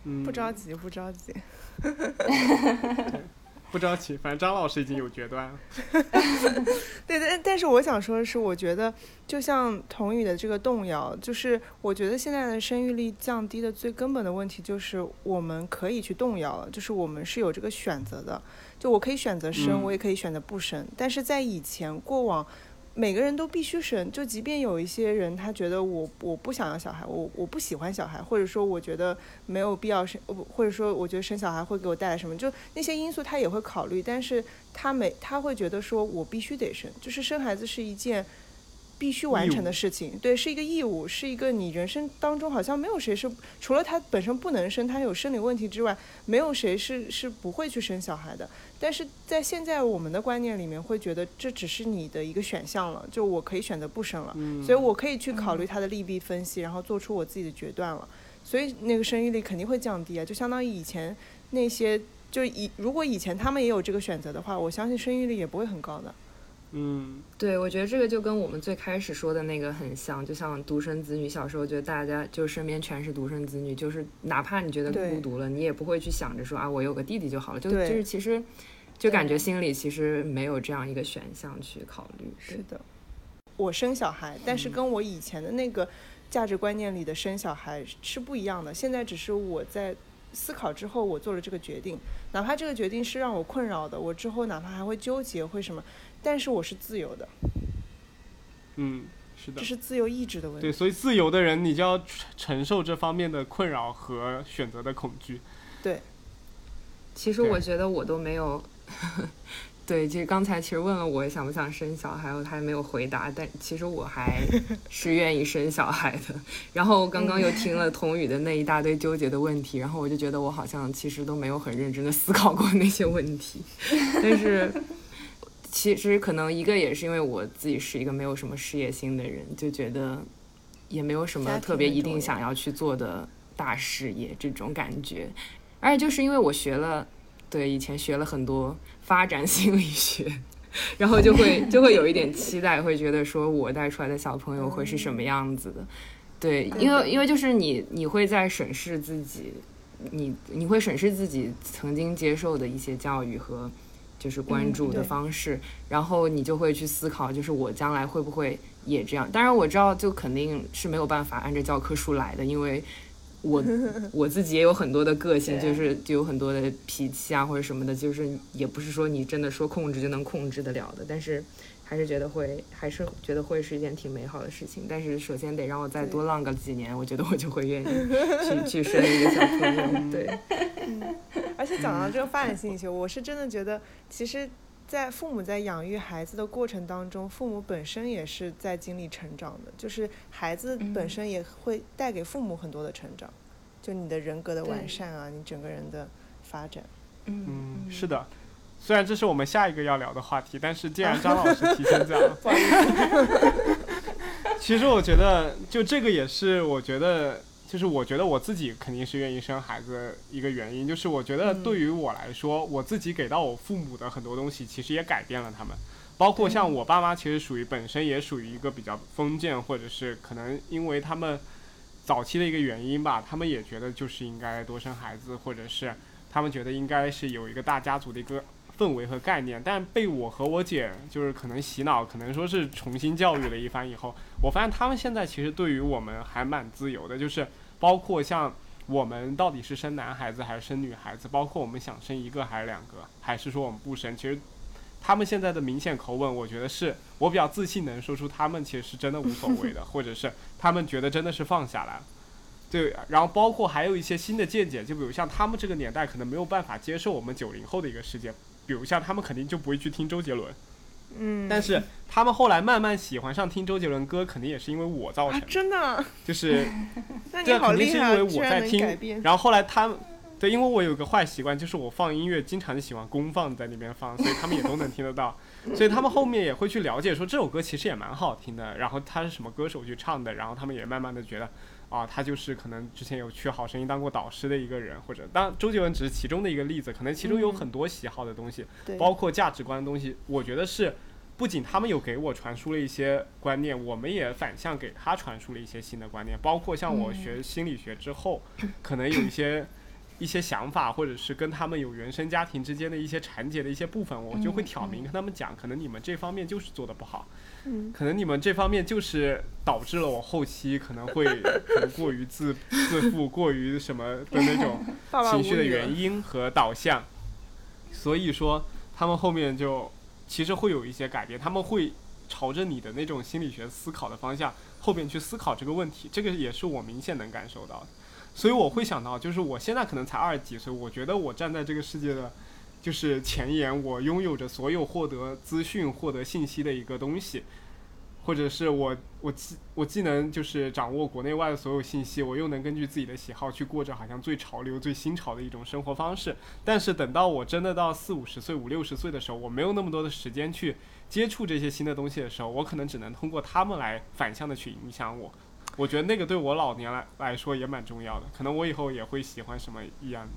嗯，不着急，不着急。不着急，反正张老师已经有决断了。对，但但是我想说的是，我觉得就像童宇的这个动摇，就是我觉得现在的生育力降低的最根本的问题就是我们可以去动摇了，就是我们是有这个选择的，就我可以选择生，嗯我也可以选择不生。但是在以前过往，每个人都必须生，就即便有一些人他觉得我我不想要小孩，我我不喜欢小孩，或者说我觉得没有必要生，呃不或者说我觉得生小孩会给我带来什么，就那些因素他也会考虑，但是他没他会觉得说我必须得生，就是生孩子是一件必须完成的事情，对，是一个义务，是一个你人生当中好像没有谁是除了他本身不能生，他有生理问题之外，没有谁是是不会去生小孩的。但是在现在我们的观念里面，会觉得这只是你的一个选项了，就我可以选择不生了，嗯所以我可以去考虑它的利弊分析，然后做出我自己的决断了。所以那个生育率肯定会降低啊，就相当于以前那些，就以如果以前他们也有这个选择的话，我相信生育率也不会很高的。嗯，对，我觉得这个就跟我们最开始说的那个很像，就像独生子女，小时候觉得大家就身边全是独生子女，就是哪怕你觉得孤独了，你也不会去想着说啊，我有个弟弟就好了，就就是其实就感觉心里其实没有这样一个选项去考虑。是的，我生小孩，但是跟我以前的那个价值观念里的生小孩是不一样的。现在只是我在思考之后，我做了这个决定，哪怕这个决定是让我困扰的，我之后哪怕还会纠结会什么，但是我是自由的，嗯，是的这。是自由意志的问题对，所以自由的人，你就要承承受这方面的困扰和选择的恐惧。对其实我觉得我都没有，对，就刚才其实问了我想不想生小孩，我还没有回答，但其实我还 是愿意生小孩的。然后刚刚又听了童宇的那一大堆纠结的问题，然后我就觉得我好像其实都没有很认真的思考过那些问题，但是。其实可能一个也是因为我自己是一个没有什么事业心的人，就觉得也没有什么特别一定想要去做的大事业这种感觉。而且就是因为我学了，对，以前学了很多发展心理学，然后就会 就会有一点期待，会觉得说我带出来的小朋友会是什么样子的。对，因为因为就是你你会在审视自己，你你会审视自己曾经接受的一些教育和就是关注的方式，然后你就会去思考，就是我将来会不会也这样？当然我知道，就肯定是没有办法按照教科书来的，因为我 我自己也有很多的个性，就是就有很多的脾气啊或者什么的，就是也不是说你真的说控制就能控制得了的，但是还是觉得会，还是觉得会是一件挺美好的事情。但是首先得让我再多浪个几年，我觉得我就会愿意 去去生一个小朋友。对，嗯而且讲到这个发展心理学，我是真的觉得，其实，在父母在养育孩子的过程当中，父母本身也是在经历成长的，就是孩子本身也会带给父母很多的成长，就你的人格的完善啊，你整个人的发展。嗯，是的。虽然这是我们下一个要聊的话题，但是既然张老师提前讲了 其实我觉得，就这个也是我觉得，就是我觉得我自己肯定是愿意生孩子的一个原因，就是我觉得嗯对于我来说，我自己给到我父母的很多东西，其实也改变了他们。包括像我爸妈，其实属于本身也属于一个比较封建，或者是可能因为他们早期的一个原因吧，他们也觉得就是应该多生孩子，或者是他们觉得应该是有一个大家族的一个氛围和概念。但被我和我姐就是可能洗脑，可能说是重新教育了一番以后，我发现他们现在其实对于我们还蛮自由的，就是包括像我们到底是生男孩子还是生女孩子，包括我们想生一个还是两个，还是说我们不生，其实他们现在的明显口吻，我觉得是我比较自信能说出他们其实是真的无所谓的，或者是他们觉得真的是放下来了。对，然后包括还有一些新的见解，就比如像他们这个年代可能没有办法接受我们九零后的一个世界，比如像他们肯定就不会去听周杰伦，嗯，但是他们后来慢慢喜欢上听周杰伦歌，肯定也是因为我造成啊，的，真的？啊，就是那你这肯定是因好厉害啊，为我在听然后后来他们，对，因为我有个坏习惯，就是我放音乐经常喜欢公放在那边放，所以他们也都能听得到，所以他们后面也会去了解说这首歌其实也蛮好听的，然后他是什么歌手去唱的，然后他们也慢慢的觉得。啊，他就是可能之前有去《好声音》当过导师的一个人，或者当周杰伦只是其中的一个例子，可能其中有很多喜好的东西，对，包括价值观的东西。我觉得是，不仅他们有给我传输了一些观念，我们也反向给他传输了一些新的观念。包括像我学心理学之后，可能有一些一些想法，或者是跟他们有原生家庭之间的一些缠结的一些部分，我就会挑明跟他们讲，可能你们这方面就是做的不好。嗯，可能你们这方面就是导致了我后期可能会 可能过于自自负、过于什么的那种 情绪的原因和导向，所以说他们后面就其实会有一些改变，他们会朝着你的那种心理学思考的方向后面去思考这个问题，这个也是我明显能感受到的。所以我会想到，就是我现在可能才二十几岁，我觉得我站在这个世界的就是前沿，我拥有着所有获得资讯、获得信息的一个东西，或者是我我既我既能就是掌握国内外的所有信息，我又能根据自己的喜好去过着好像最潮流、最新潮的一种生活方式。但是等到我真的到四五十岁、五六十岁的时候，我没有那么多的时间去接触这些新的东西的时候，我可能只能通过他们来反向的去影响我。我觉得那个对我老年来来说也蛮重要的，可能我以后也会喜欢什么一样的，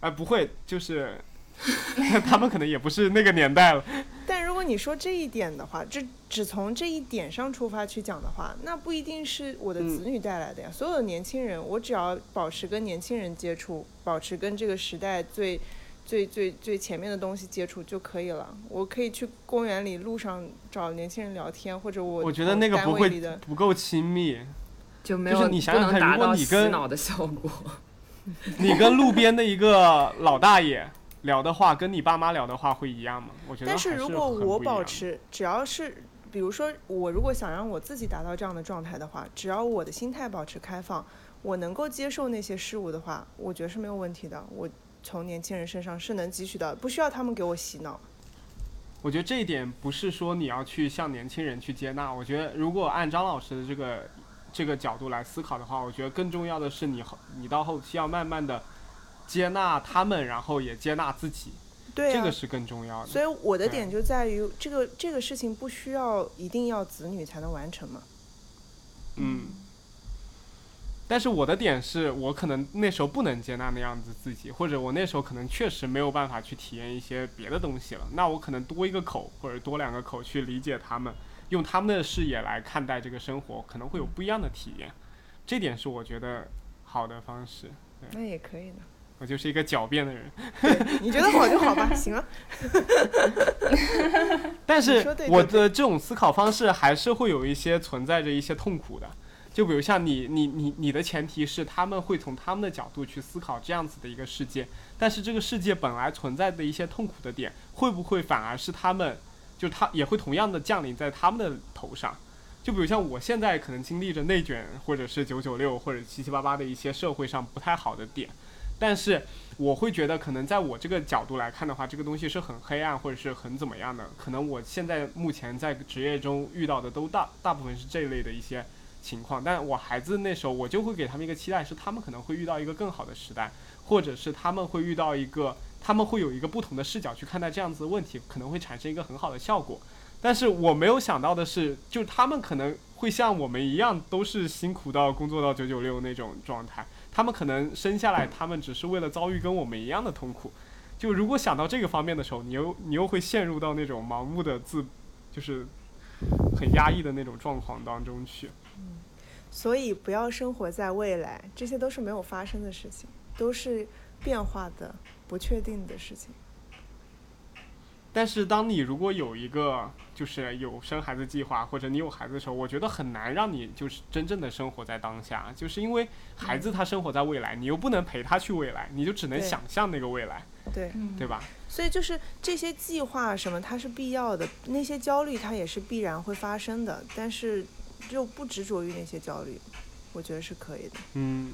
哎、不会，就是 他们可能也不是那个年代了。但如果你说这一点的话，这只从这一点上出发去讲的话，那不一定是我的嗯子女带来的呀。所有的年轻人，我只要保持跟年轻人接触，保持跟这个时代最、最、最、最前面的东西接触就可以了。我可以去公园里路上找年轻人聊天，或者我我觉得那个不会不够亲密。就没有你想想看如果你跟脑的效果。你跟路边的一个老大爷聊的话，跟你爸妈聊的话会一样吗？我觉得但是是如果我保持，只要是，比如说我如果想让我自己达到这样的状态的话，只要我的心态保持开放，我能够接受那些事物的话，我觉得是没有问题的。我从年轻人身上是能汲取到的，不需要他们给我洗脑。我觉得这一点不是说你要去向年轻人去接纳，我觉得如果按张老师的这个这个角度来思考的话，我觉得更重要的是你后你到后期要慢慢的接纳他们，然后也接纳自己，对啊，这个是更重要的。所以我的点就在于这个这个事情不需要一定要子女才能完成嘛。嗯，但是我的点是我可能那时候不能接纳那样子自己，或者我那时候可能确实没有办法去体验一些别的东西了。那我可能多一个口或者多两个口去理解他们，用他们的视野来看待这个生活，可能会有不一样的体验。这点是我觉得好的方式。那也可以的。我就是一个狡辩的人，你觉得好就好吧，行啊。但是我的这种思考方式还是会有一些存在着一些痛苦的。就比如像你，你，你，你的前提是他们会从他们的角度去思考这样子的一个世界，但是这个世界本来存在的一些痛苦的点，会不会反而是他们，就他也会同样的降临在他们的头上？就比如像我现在可能经历着内卷，或者是九九六，或者七七八八的一些社会上不太好的点，但是我会觉得，可能在我这个角度来看的话，这个东西是很黑暗或者是很怎么样的。可能我现在目前在职业中遇到的都大大部分是这一类的一些情况，但我孩子那时候我就会给他们一个期待，是他们可能会遇到一个更好的时代，或者是他们会遇到一个，他们会有一个不同的视角去看待这样子的问题，可能会产生一个很好的效果。但是我没有想到的是，就他们可能会像我们一样，都是辛苦到工作到九九六那种状态。他们可能生下来，他们只是为了遭遇跟我们一样的痛苦。就如果想到这个方面的时候，你又你又会陷入到那种盲目的自，就是很压抑的那种状况当中去。嗯所以不要生活在未来，这些都是没有发生的事情，都是变化的、不确定的事情。但是当你如果有一个就是有生孩子计划，或者你有孩子的时候，我觉得很难让你就是真正的生活在当下，就是因为孩子他生活在未来，你又不能陪他去未来，你就只能想象那个未来，对，对吧？所以就是这些计划什么，它是必要的，那些焦虑它也是必然会发生的，但是就不执着于那些焦虑，我觉得是可以的。嗯，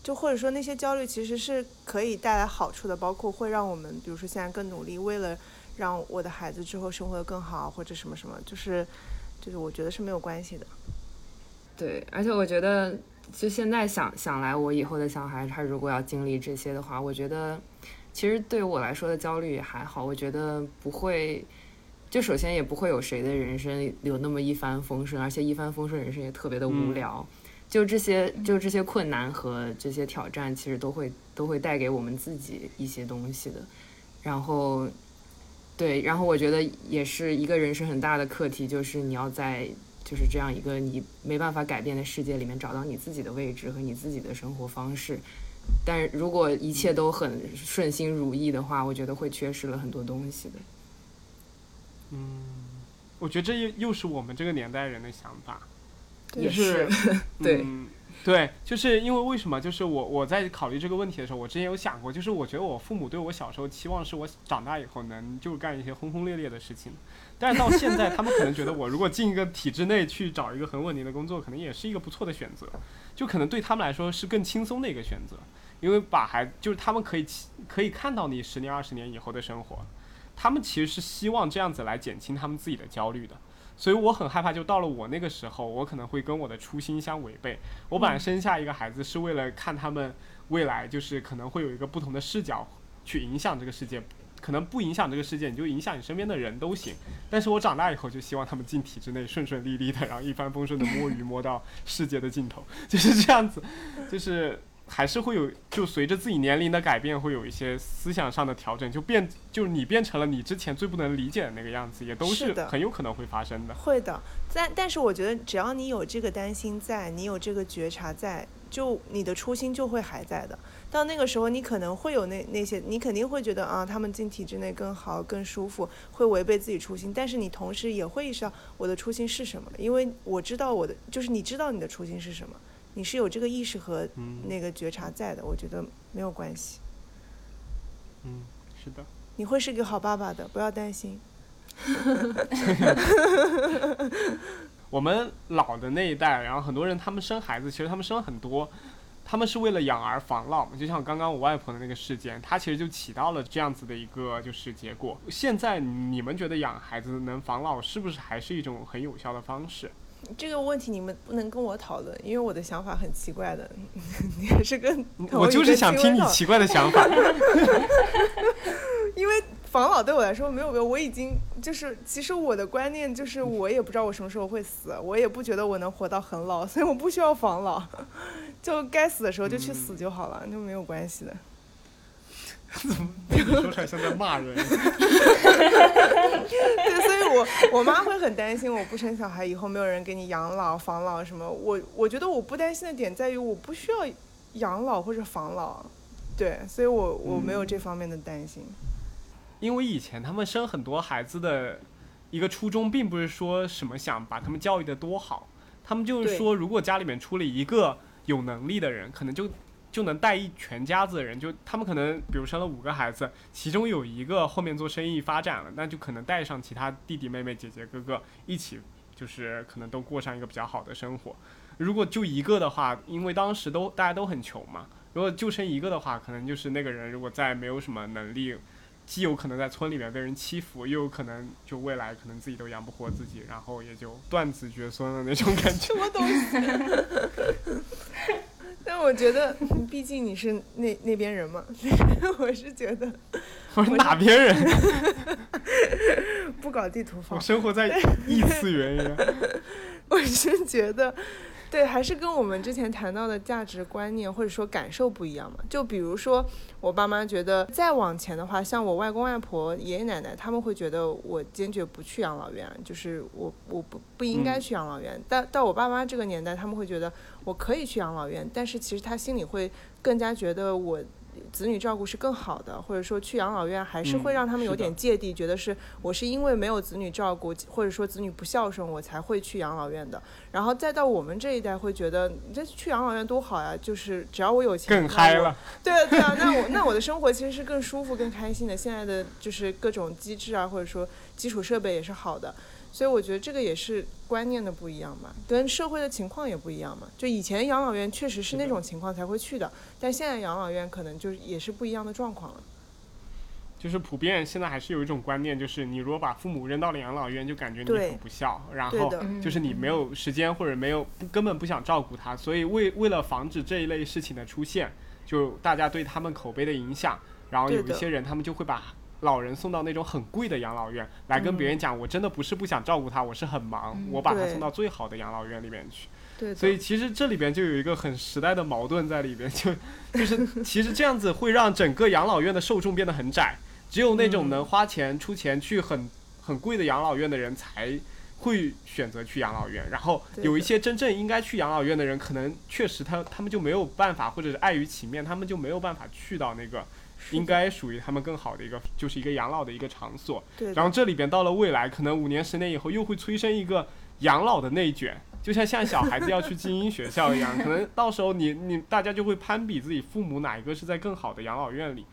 就或者说那些焦虑其实是可以带来好处的，包括会让我们，比如说现在更努力，为了让我的孩子之后生活的更好，或者什么什么，就是就是我觉得是没有关系的。对，而且我觉得就现在想想来，我以后的小孩他如果要经历这些的话，我觉得其实对于我来说的焦虑也还好，我觉得不会。就首先也不会有谁的人生有那么一帆风顺，而且一帆风顺人生也特别的无聊。就这些，就这些困难和这些挑战，其实都会都会带给我们自己一些东西的。然后，对，然后我觉得也是一个人生很大的课题，就是你要在就是这样一个你没办法改变的世界里面找到你自己的位置和你自己的生活方式。但如果一切都很顺心如意的话，我觉得会缺失了很多东西的。嗯，我觉得这又又是我们这个年代人的想法，也是，对，对，就是因为为什么？就是我我在考虑这个问题的时候，我之前有想过，就是我觉得我父母对我小时候期望是我长大以后能就干一些轰轰烈烈的事情，但是到现在，他们可能觉得我如果进一个体制内去找一个很稳定的工作，可能也是一个不错的选择，就可能对他们来说是更轻松的一个选择，因为把孩就是他们可以可以看到你十年二十年以后的生活。他们其实是希望这样子来减轻他们自己的焦虑的，所以我很害怕，就到了我那个时候，我可能会跟我的初心相违背。我本来生下一个孩子是为了看他们未来，就是可能会有一个不同的视角去影响这个世界，可能不影响这个世界，你就影响你身边的人都行。但是我长大以后就希望他们进体制内顺顺利利的，然后一帆风顺的摸鱼摸到世界的尽头，就是这样子，就是。还是会有，就随着自己年龄的改变，会有一些思想上的调整，就变，就是你变成了你之前最不能理解的那个样子，也都是很有可能会发生的。会的，但但是我觉得，只要你有这个担心在，你有这个觉察在，就你的初心就会还在的。到那个时候，你可能会有那那些，你肯定会觉得啊，他们进体制内更好、更舒服，会违背自己初心。但是你同时也会意识到我的初心是什么，因为我知道我的，就是你知道你的初心是什么。你是有这个意识和那个觉察在的，我觉得没有关系。嗯，是的。你会是个好爸爸的，不要担心。我们老的那一代，然后很多人他们生孩子，其实他们生了很多，他们是为了养儿防老嘛。就像刚刚我外婆的那个事件，它其实就起到了这样子的一个就是结果。现在你们觉得养孩子能防老，是不是还是一种很有效的方式？这个问题你们不能跟我讨论，因为我的想法很奇怪的。你还是跟我就是想听你奇怪的想法。因为防老对我来说没有没有，我已经就是其实我的观念就是我也不知道我什么时候会死，我也不觉得我能活到很老，所以我不需要防老，就该死的时候就去死就好了，就没有关系的。怎么说出来像在骂人？对，所以我我妈会很担心，我不生小孩以后没有人给你养老、防老什么。我我觉得我不担心的点在于我不需要养老或者防老，对，所以我我没有这方面的担心。因为以前他们生很多孩子的一个初衷，并不是说什么想把他们教育的多好，他们就是说，如果家里面出了一个有能力的人，可能就。就能带一全家子的人，就他们可能，比如生了五个孩子，其中有一个后面做生意发展了，那就可能带上其他弟弟妹妹、姐姐哥哥一起，就是可能都过上一个比较好的生活。如果就一个的话，因为当时都大家都很穷嘛，如果就生一个的话，可能就是那个人如果再没有什么能力，既有可能在村里面被人欺负，又有可能就未来可能自己都养不活自己，然后也就断子绝孙了那种感觉。什么东西？但我觉得，毕竟你是那那边人嘛，我是觉得，我是哪边人？不搞地图炮。我生活在异次元一样。我是觉得。对，还是跟我们之前谈到的价值观念或者说感受不一样嘛。就比如说，我爸妈觉得再往前的话，像我外公外婆、爷爷奶奶，他们会觉得我坚决不去养老院，就是我我不不应该去养老院。但到我爸妈这个年代，他们会觉得我可以去养老院，但是其实他心里会更加觉得我。子女照顾是更好的，或者说去养老院还是会让他们有点芥蒂，觉得是我是因为没有子女照顾，或者说子女不孝顺，我才会去养老院的。然后再到我们这一代，会觉得这去养老院多好呀，就是只要我有钱，更嗨了。对啊对啊，那我那我的生活其实是更舒服、更开心的。现在的就是各种机制啊，或者说基础设备也是好的。所以我觉得这个也是观念的不一样嘛，跟社会的情况也不一样嘛。就以前养老院确实是那种情况才会去的，但现在养老院可能就也是不一样的状况了。就是普遍现在还是有一种观念，就是你如果把父母扔到了养老院，就感觉你很不孝，然后，就是你没有时间或者没有根本不想照顾他，所以为为了防止这一类事情的出现，就大家对他们口碑的影响，然后有一些人他们就会把老人送到那种很贵的养老院，来跟别人讲，我真的不是不想照顾他，我是很忙，我把他送到最好的养老院里面去。对，所以其实这里边就有一个很时代的矛盾在里边，就就是其实这样子会让整个养老院的受众变得很窄，只有那种能花钱出钱去很很贵的养老院的人才会选择去养老院，然后有一些真正应该去养老院的人，可能确实他他们就没有办法，或者是碍于情面，他们就没有办法去到那个应该属于他们更好的一个，就是一个养老的一个场所。对然后这里边到了未来，可能五年十年以后又会催生一个养老的内卷，就像像小孩子要去精英学校一样，可能到时候你你大家就会攀比自己父母哪一个是在更好的养老院里，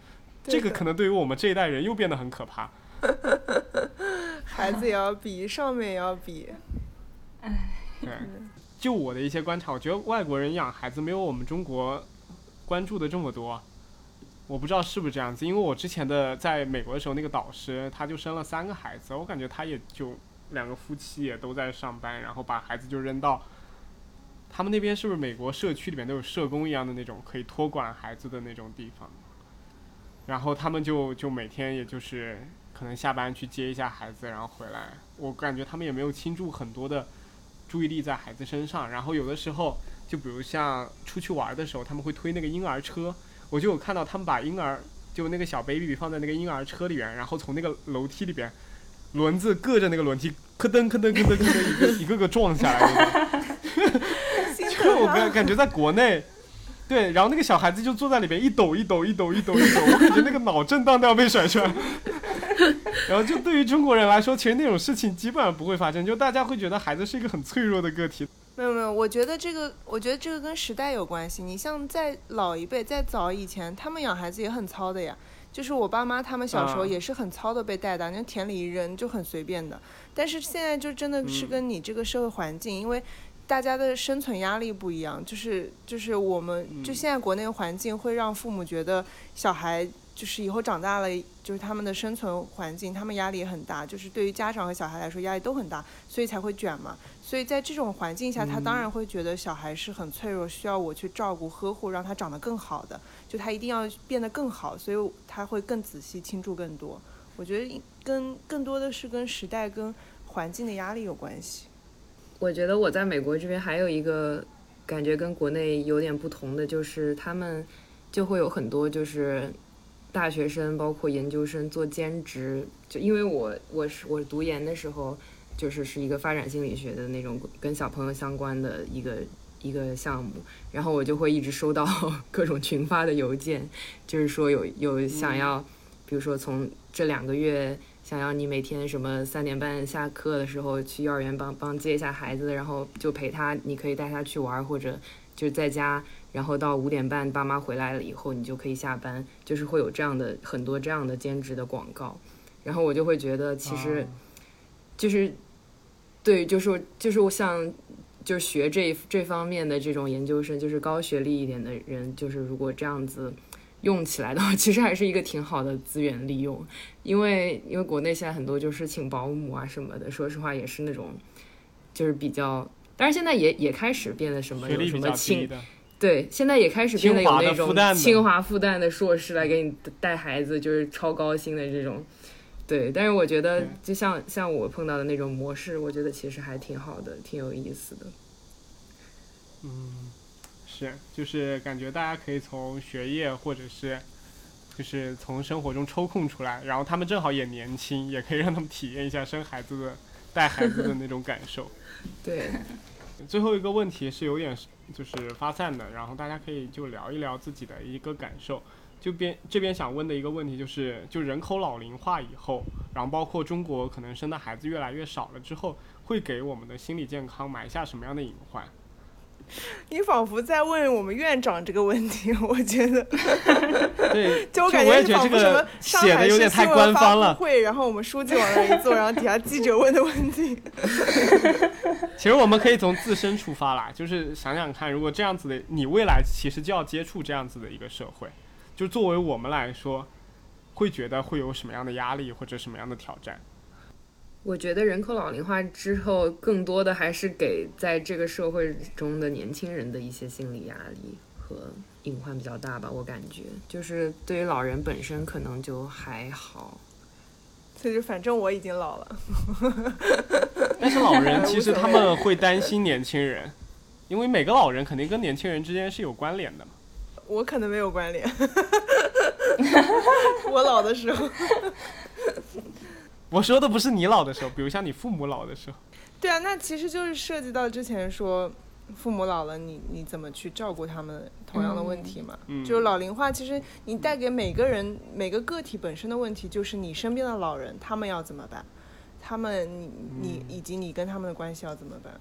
这个可能对于我们这一代人又变得很可怕。孩子也要比，上面也要比，对，就我的一些观察，我觉得外国人养孩子没有我们中国关注的这么多。我不知道是不是这样子，因为我之前的在美国的时候，那个导师他就生了三个孩子，我感觉他也就两个夫妻也都在上班，然后把孩子就扔到他们那边是不是美国社区里面都有社工一样的那种可以托管孩子的那种地方，然后他们就就每天也就是可能下班去接一下孩子，然后回来，我感觉他们也没有倾注很多的注意力在孩子身上，然后有的时候就比如像出去玩的时候，他们会推那个婴儿车，我就有看到他们把婴儿就那个小 baby 放在那个婴儿车里边，然后从那个楼梯里边轮子硌着那个轮梯，咯噔咯噔咯噔咯噔一个一个个撞下来。就我感感觉在国内，对，然后那个小孩子就坐在里边一抖一抖一抖一抖一抖，我感觉那个脑震荡都要被甩出来。然后就对于中国人来说，其实那种事情基本上不会发生，就大家会觉得孩子是一个很脆弱的个体。没有没有，我觉得这个，我觉得这个跟时代有关系。你像在老一辈，在早以前，他们养孩子也很糙的呀。就是我爸妈他们小时候啊也是很糙的被带大，那田里一扔就很随便的。但是现在就真的是嗯跟你这个社会环境，因为大家的生存压力不一样，就是就是我们就嗯现在国内环境会让父母觉得小孩就是以后长大了，就是他们的生存环境，他们压力也很大，就是对于家长和小孩来说压力都很大，所以才会卷嘛。所以在这种环境下，他当然会觉得小孩是很脆弱，需要我去照顾、呵护，让他长得更好的。就他一定要变得更好，所以他会更仔细、倾注更多。我觉得跟更多的是跟时代、跟环境的压力有关系。我觉得我在美国这边还有一个感觉跟国内有点不同的，就是他们就会有很多就是大学生，包括研究生做兼职。就因为我我是我读研的时候，就是是一个发展心理学的那种跟小朋友相关的一个一个项目，然后我就会一直收到 各种群发的邮件，就是说有有想要，比如说从这两个月想要你每天什么三点半下课的时候去幼儿园帮帮接一下孩子，然后就陪他，你可以带他去玩儿，或者就是在家，然后到五点半爸妈回来了以后，你就可以下班，就是会有这样的很多这样的兼职的广告，然后我就会觉得其实。啊就是对，就是就是我想就是学这这方面的这种研究生，就是高学历一点的人，就是如果这样子用起来的话，其实还是一个挺好的资源利用。因为因为国内现在很多就是请保姆啊什么的，说实话也是那种就是比较，但是现在也也开始变得什么有什么清，对，现在也开始变得有那种清华复旦的硕士来给你带孩子，就是超高薪的这种。对，但是我觉得就像像我碰到的那种模式，我觉得其实还挺好的，挺有意思的。嗯，是，就是感觉大家可以从学业或者是，就是从生活中抽空出来，然后他们正好也年轻，也可以让他们体验一下生孩子的、带孩子的那种感受。对，最后一个问题是有点就是发散的，然后大家可以就聊一聊自己的一个感受。就边这边想问的一个问题就是，就人口老龄化以后，然后包括中国可能生的孩子越来越少了之后，会给我们的心理健康埋下什么样的隐患？你仿佛在问我们院长这个问题，我觉得，对，就我感觉什么上海市写的有点太新闻发布官方了。会，然后我们书记往那一坐，然后底下记者问的问题。其实我们可以从自身出发啦，就是想想看，如果这样子的，你未来其实就要接触这样子的一个社会，就作为我们来说，会觉得会有什么样的压力或者什么样的挑战？我觉得人口老龄化之后，更多的还是给在这个社会中的年轻人的一些心理压力和隐患比较大吧。我感觉，就是对于老人本身可能就还好。所以就反正我已经老了，但是老人 其实他们会担心年轻人，因为每个老人肯定跟年轻人之间是有关联的嘛。我可能没有关联。我老的时候，我说的不是你老的时候，比如像你父母老的时候。对啊，那其实就是涉及到之前说父母老了，你你怎么去照顾他们同样的问题嘛？嗯就是老龄化，其实你带给每个人每个个体本身的问题，就是你身边的老人他们要怎么办，他们你你以及你跟他们的关系要怎么办？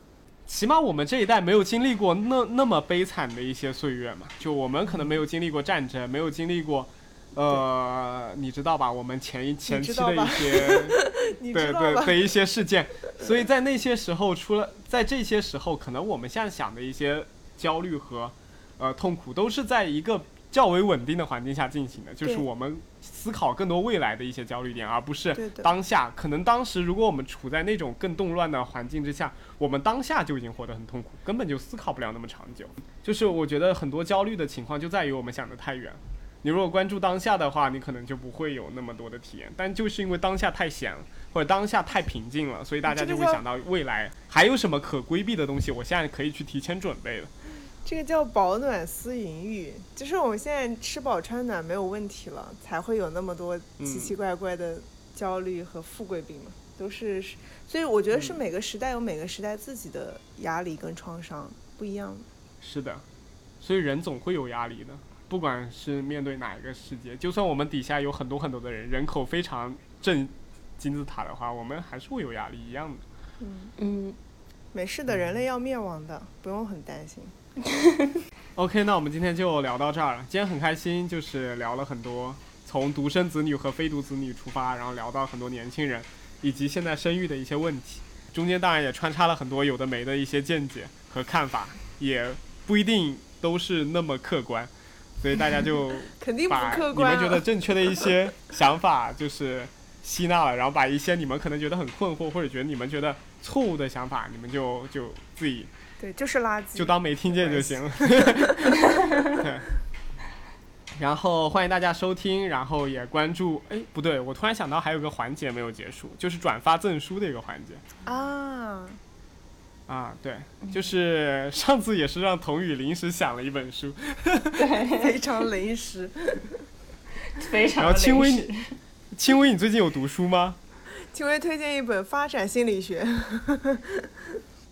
起码我们这一代没有经历过那那么悲惨的一些岁月嘛，就我们可能没有经历过战争，没有经历过，呃，你知道吧？我们前一前期的一些 你对？对的一些事件，所以在那些时候，除了在这些时候，可能我们现在想的一些焦虑和呃痛苦，都是在一个较为稳定的环境下进行的，就是我们思考更多未来的一些焦虑点，而不是当下。可能当时如果我们处在那种更动乱的环境之下，我们当下就已经活得很痛苦，根本就思考不了那么长久。就是我觉得很多焦虑的情况就在于我们想得太远。你如果关注当下的话，你可能就不会有那么多的体验。但就是因为当下太闲了，或者当下太平静了，所以大家就会想到未来还有什么可规避的东西，我现在可以去提前准备了。这个叫保暖思淫欲，就是我们现在吃饱穿暖没有问题了，才会有那么多奇奇怪怪的焦虑和富贵病嘛，都是，所以我觉得是每个时代有每个时代自己的压力跟创伤不一样。是的，所以人总会有压力的，不管是面对哪一个世界，就算我们底下有很多很多的人，人口非常正金字塔的话，我们还是会有压力一样的。嗯，没事的，人类要灭亡的，不用很担心。OK，那我们今天就聊到这儿了。今天很开心，就是聊了很多，从独生子女和非独子女出发，然后聊到很多年轻人以及现在生育的一些问题。中间当然也穿插了很多有的没的一些见解和看法，也不一定都是那么客观，所以大家就肯定不把客观、啊。你们觉得正确的一些想法就是吸纳了，然后把一些你们可能觉得很困惑或者觉得你们觉得错误的想法，你们就就自己对，就是垃圾。就当没听见就行了。然后欢迎大家收听，然后也关注。哎，不对，我突然想到还有个环节没有结束，就是转发赠书的一个环节啊，啊。对，就是上次也是让童宇临时想了一本书，对非常临时。非常然后轻微你，轻微你最近有读书吗？轻微推荐一本《发展心理学》。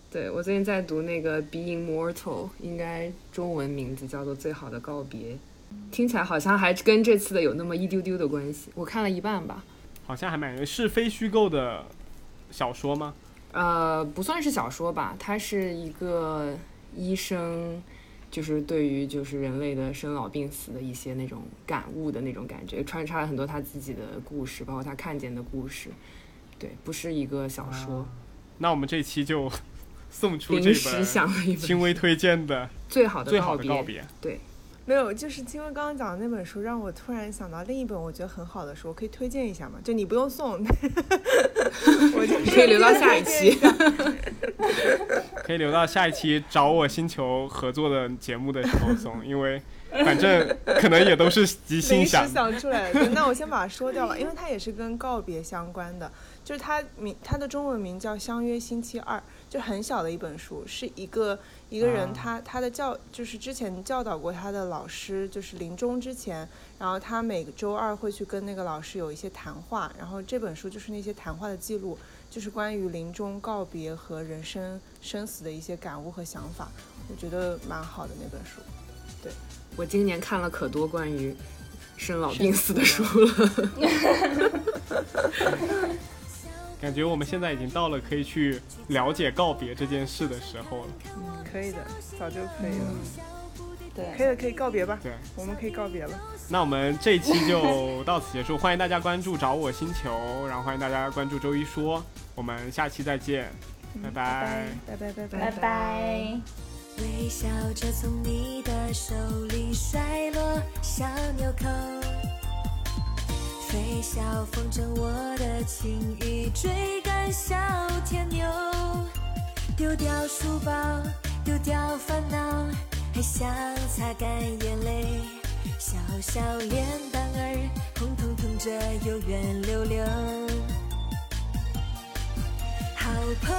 对我最近在读那个《Being Mortal》，应该中文名字叫做《最好的告别》，听起来好像还跟这次的有那么一丢丢的关系。我看了一半吧，好像还蛮是非虚构的小说吗？呃，不算是小说吧，它是一个医生，就是对于就是人类的生老病死的一些那种感悟的那种感觉，穿插了很多他自己的故事，包括他看见的故事。对，不是一个小说，那我们这期就送出这临时本想了一本轻微推荐的最好的最好的别。告别。对没有，就是轻微刚刚讲的那本书，让我突然想到另一本我觉得很好的书，我可以推荐一下吗？就你不用送，我就可以留到下一期可以留到下一期找我星球合作的节目的时候送，因为反正可能也都是即兴临时想。想出来的。那我先把它说掉了，因为它也是跟告别相关的。就是它名，它的中文名叫《相约星期二》，就很小的一本书，是一个一个人啊他他的教就是之前教导过他的老师，就是临终之前，然后他每个周二会去跟那个老师有一些谈话，然后这本书就是那些谈话的记录，就是关于临终告别和人生生死的一些感悟和想法，我觉得蛮好的那本书。对我今年看了可多关于生老病死的书了。感觉我们现在已经到了可以去了解告别这件事的时候了。嗯，可以的，早就可以了。对，可以了，可以告别吧。对，我们可以告别了。那我们这一期就到此结束，欢迎大家关注找我星球，然后欢迎大家关注周一说，我们下期再见，拜拜，拜拜拜拜拜拜。微笑着从你的手里，小纽扣。吹小风筝我的情谊，追赶小天牛，丢掉书包，丢掉烦恼，还想擦干眼泪，小小脸蛋儿红彤彤着又圆溜溜。好朋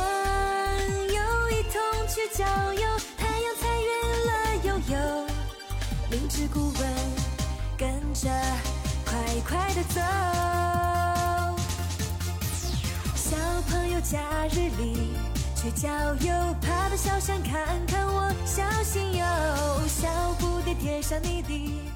友一同去郊游，太阳才圆了悠悠。明知故问，跟着快快的走。小朋友假日里去郊游，爬到小山看看我，小心哟。小蝴蝶贴上你的，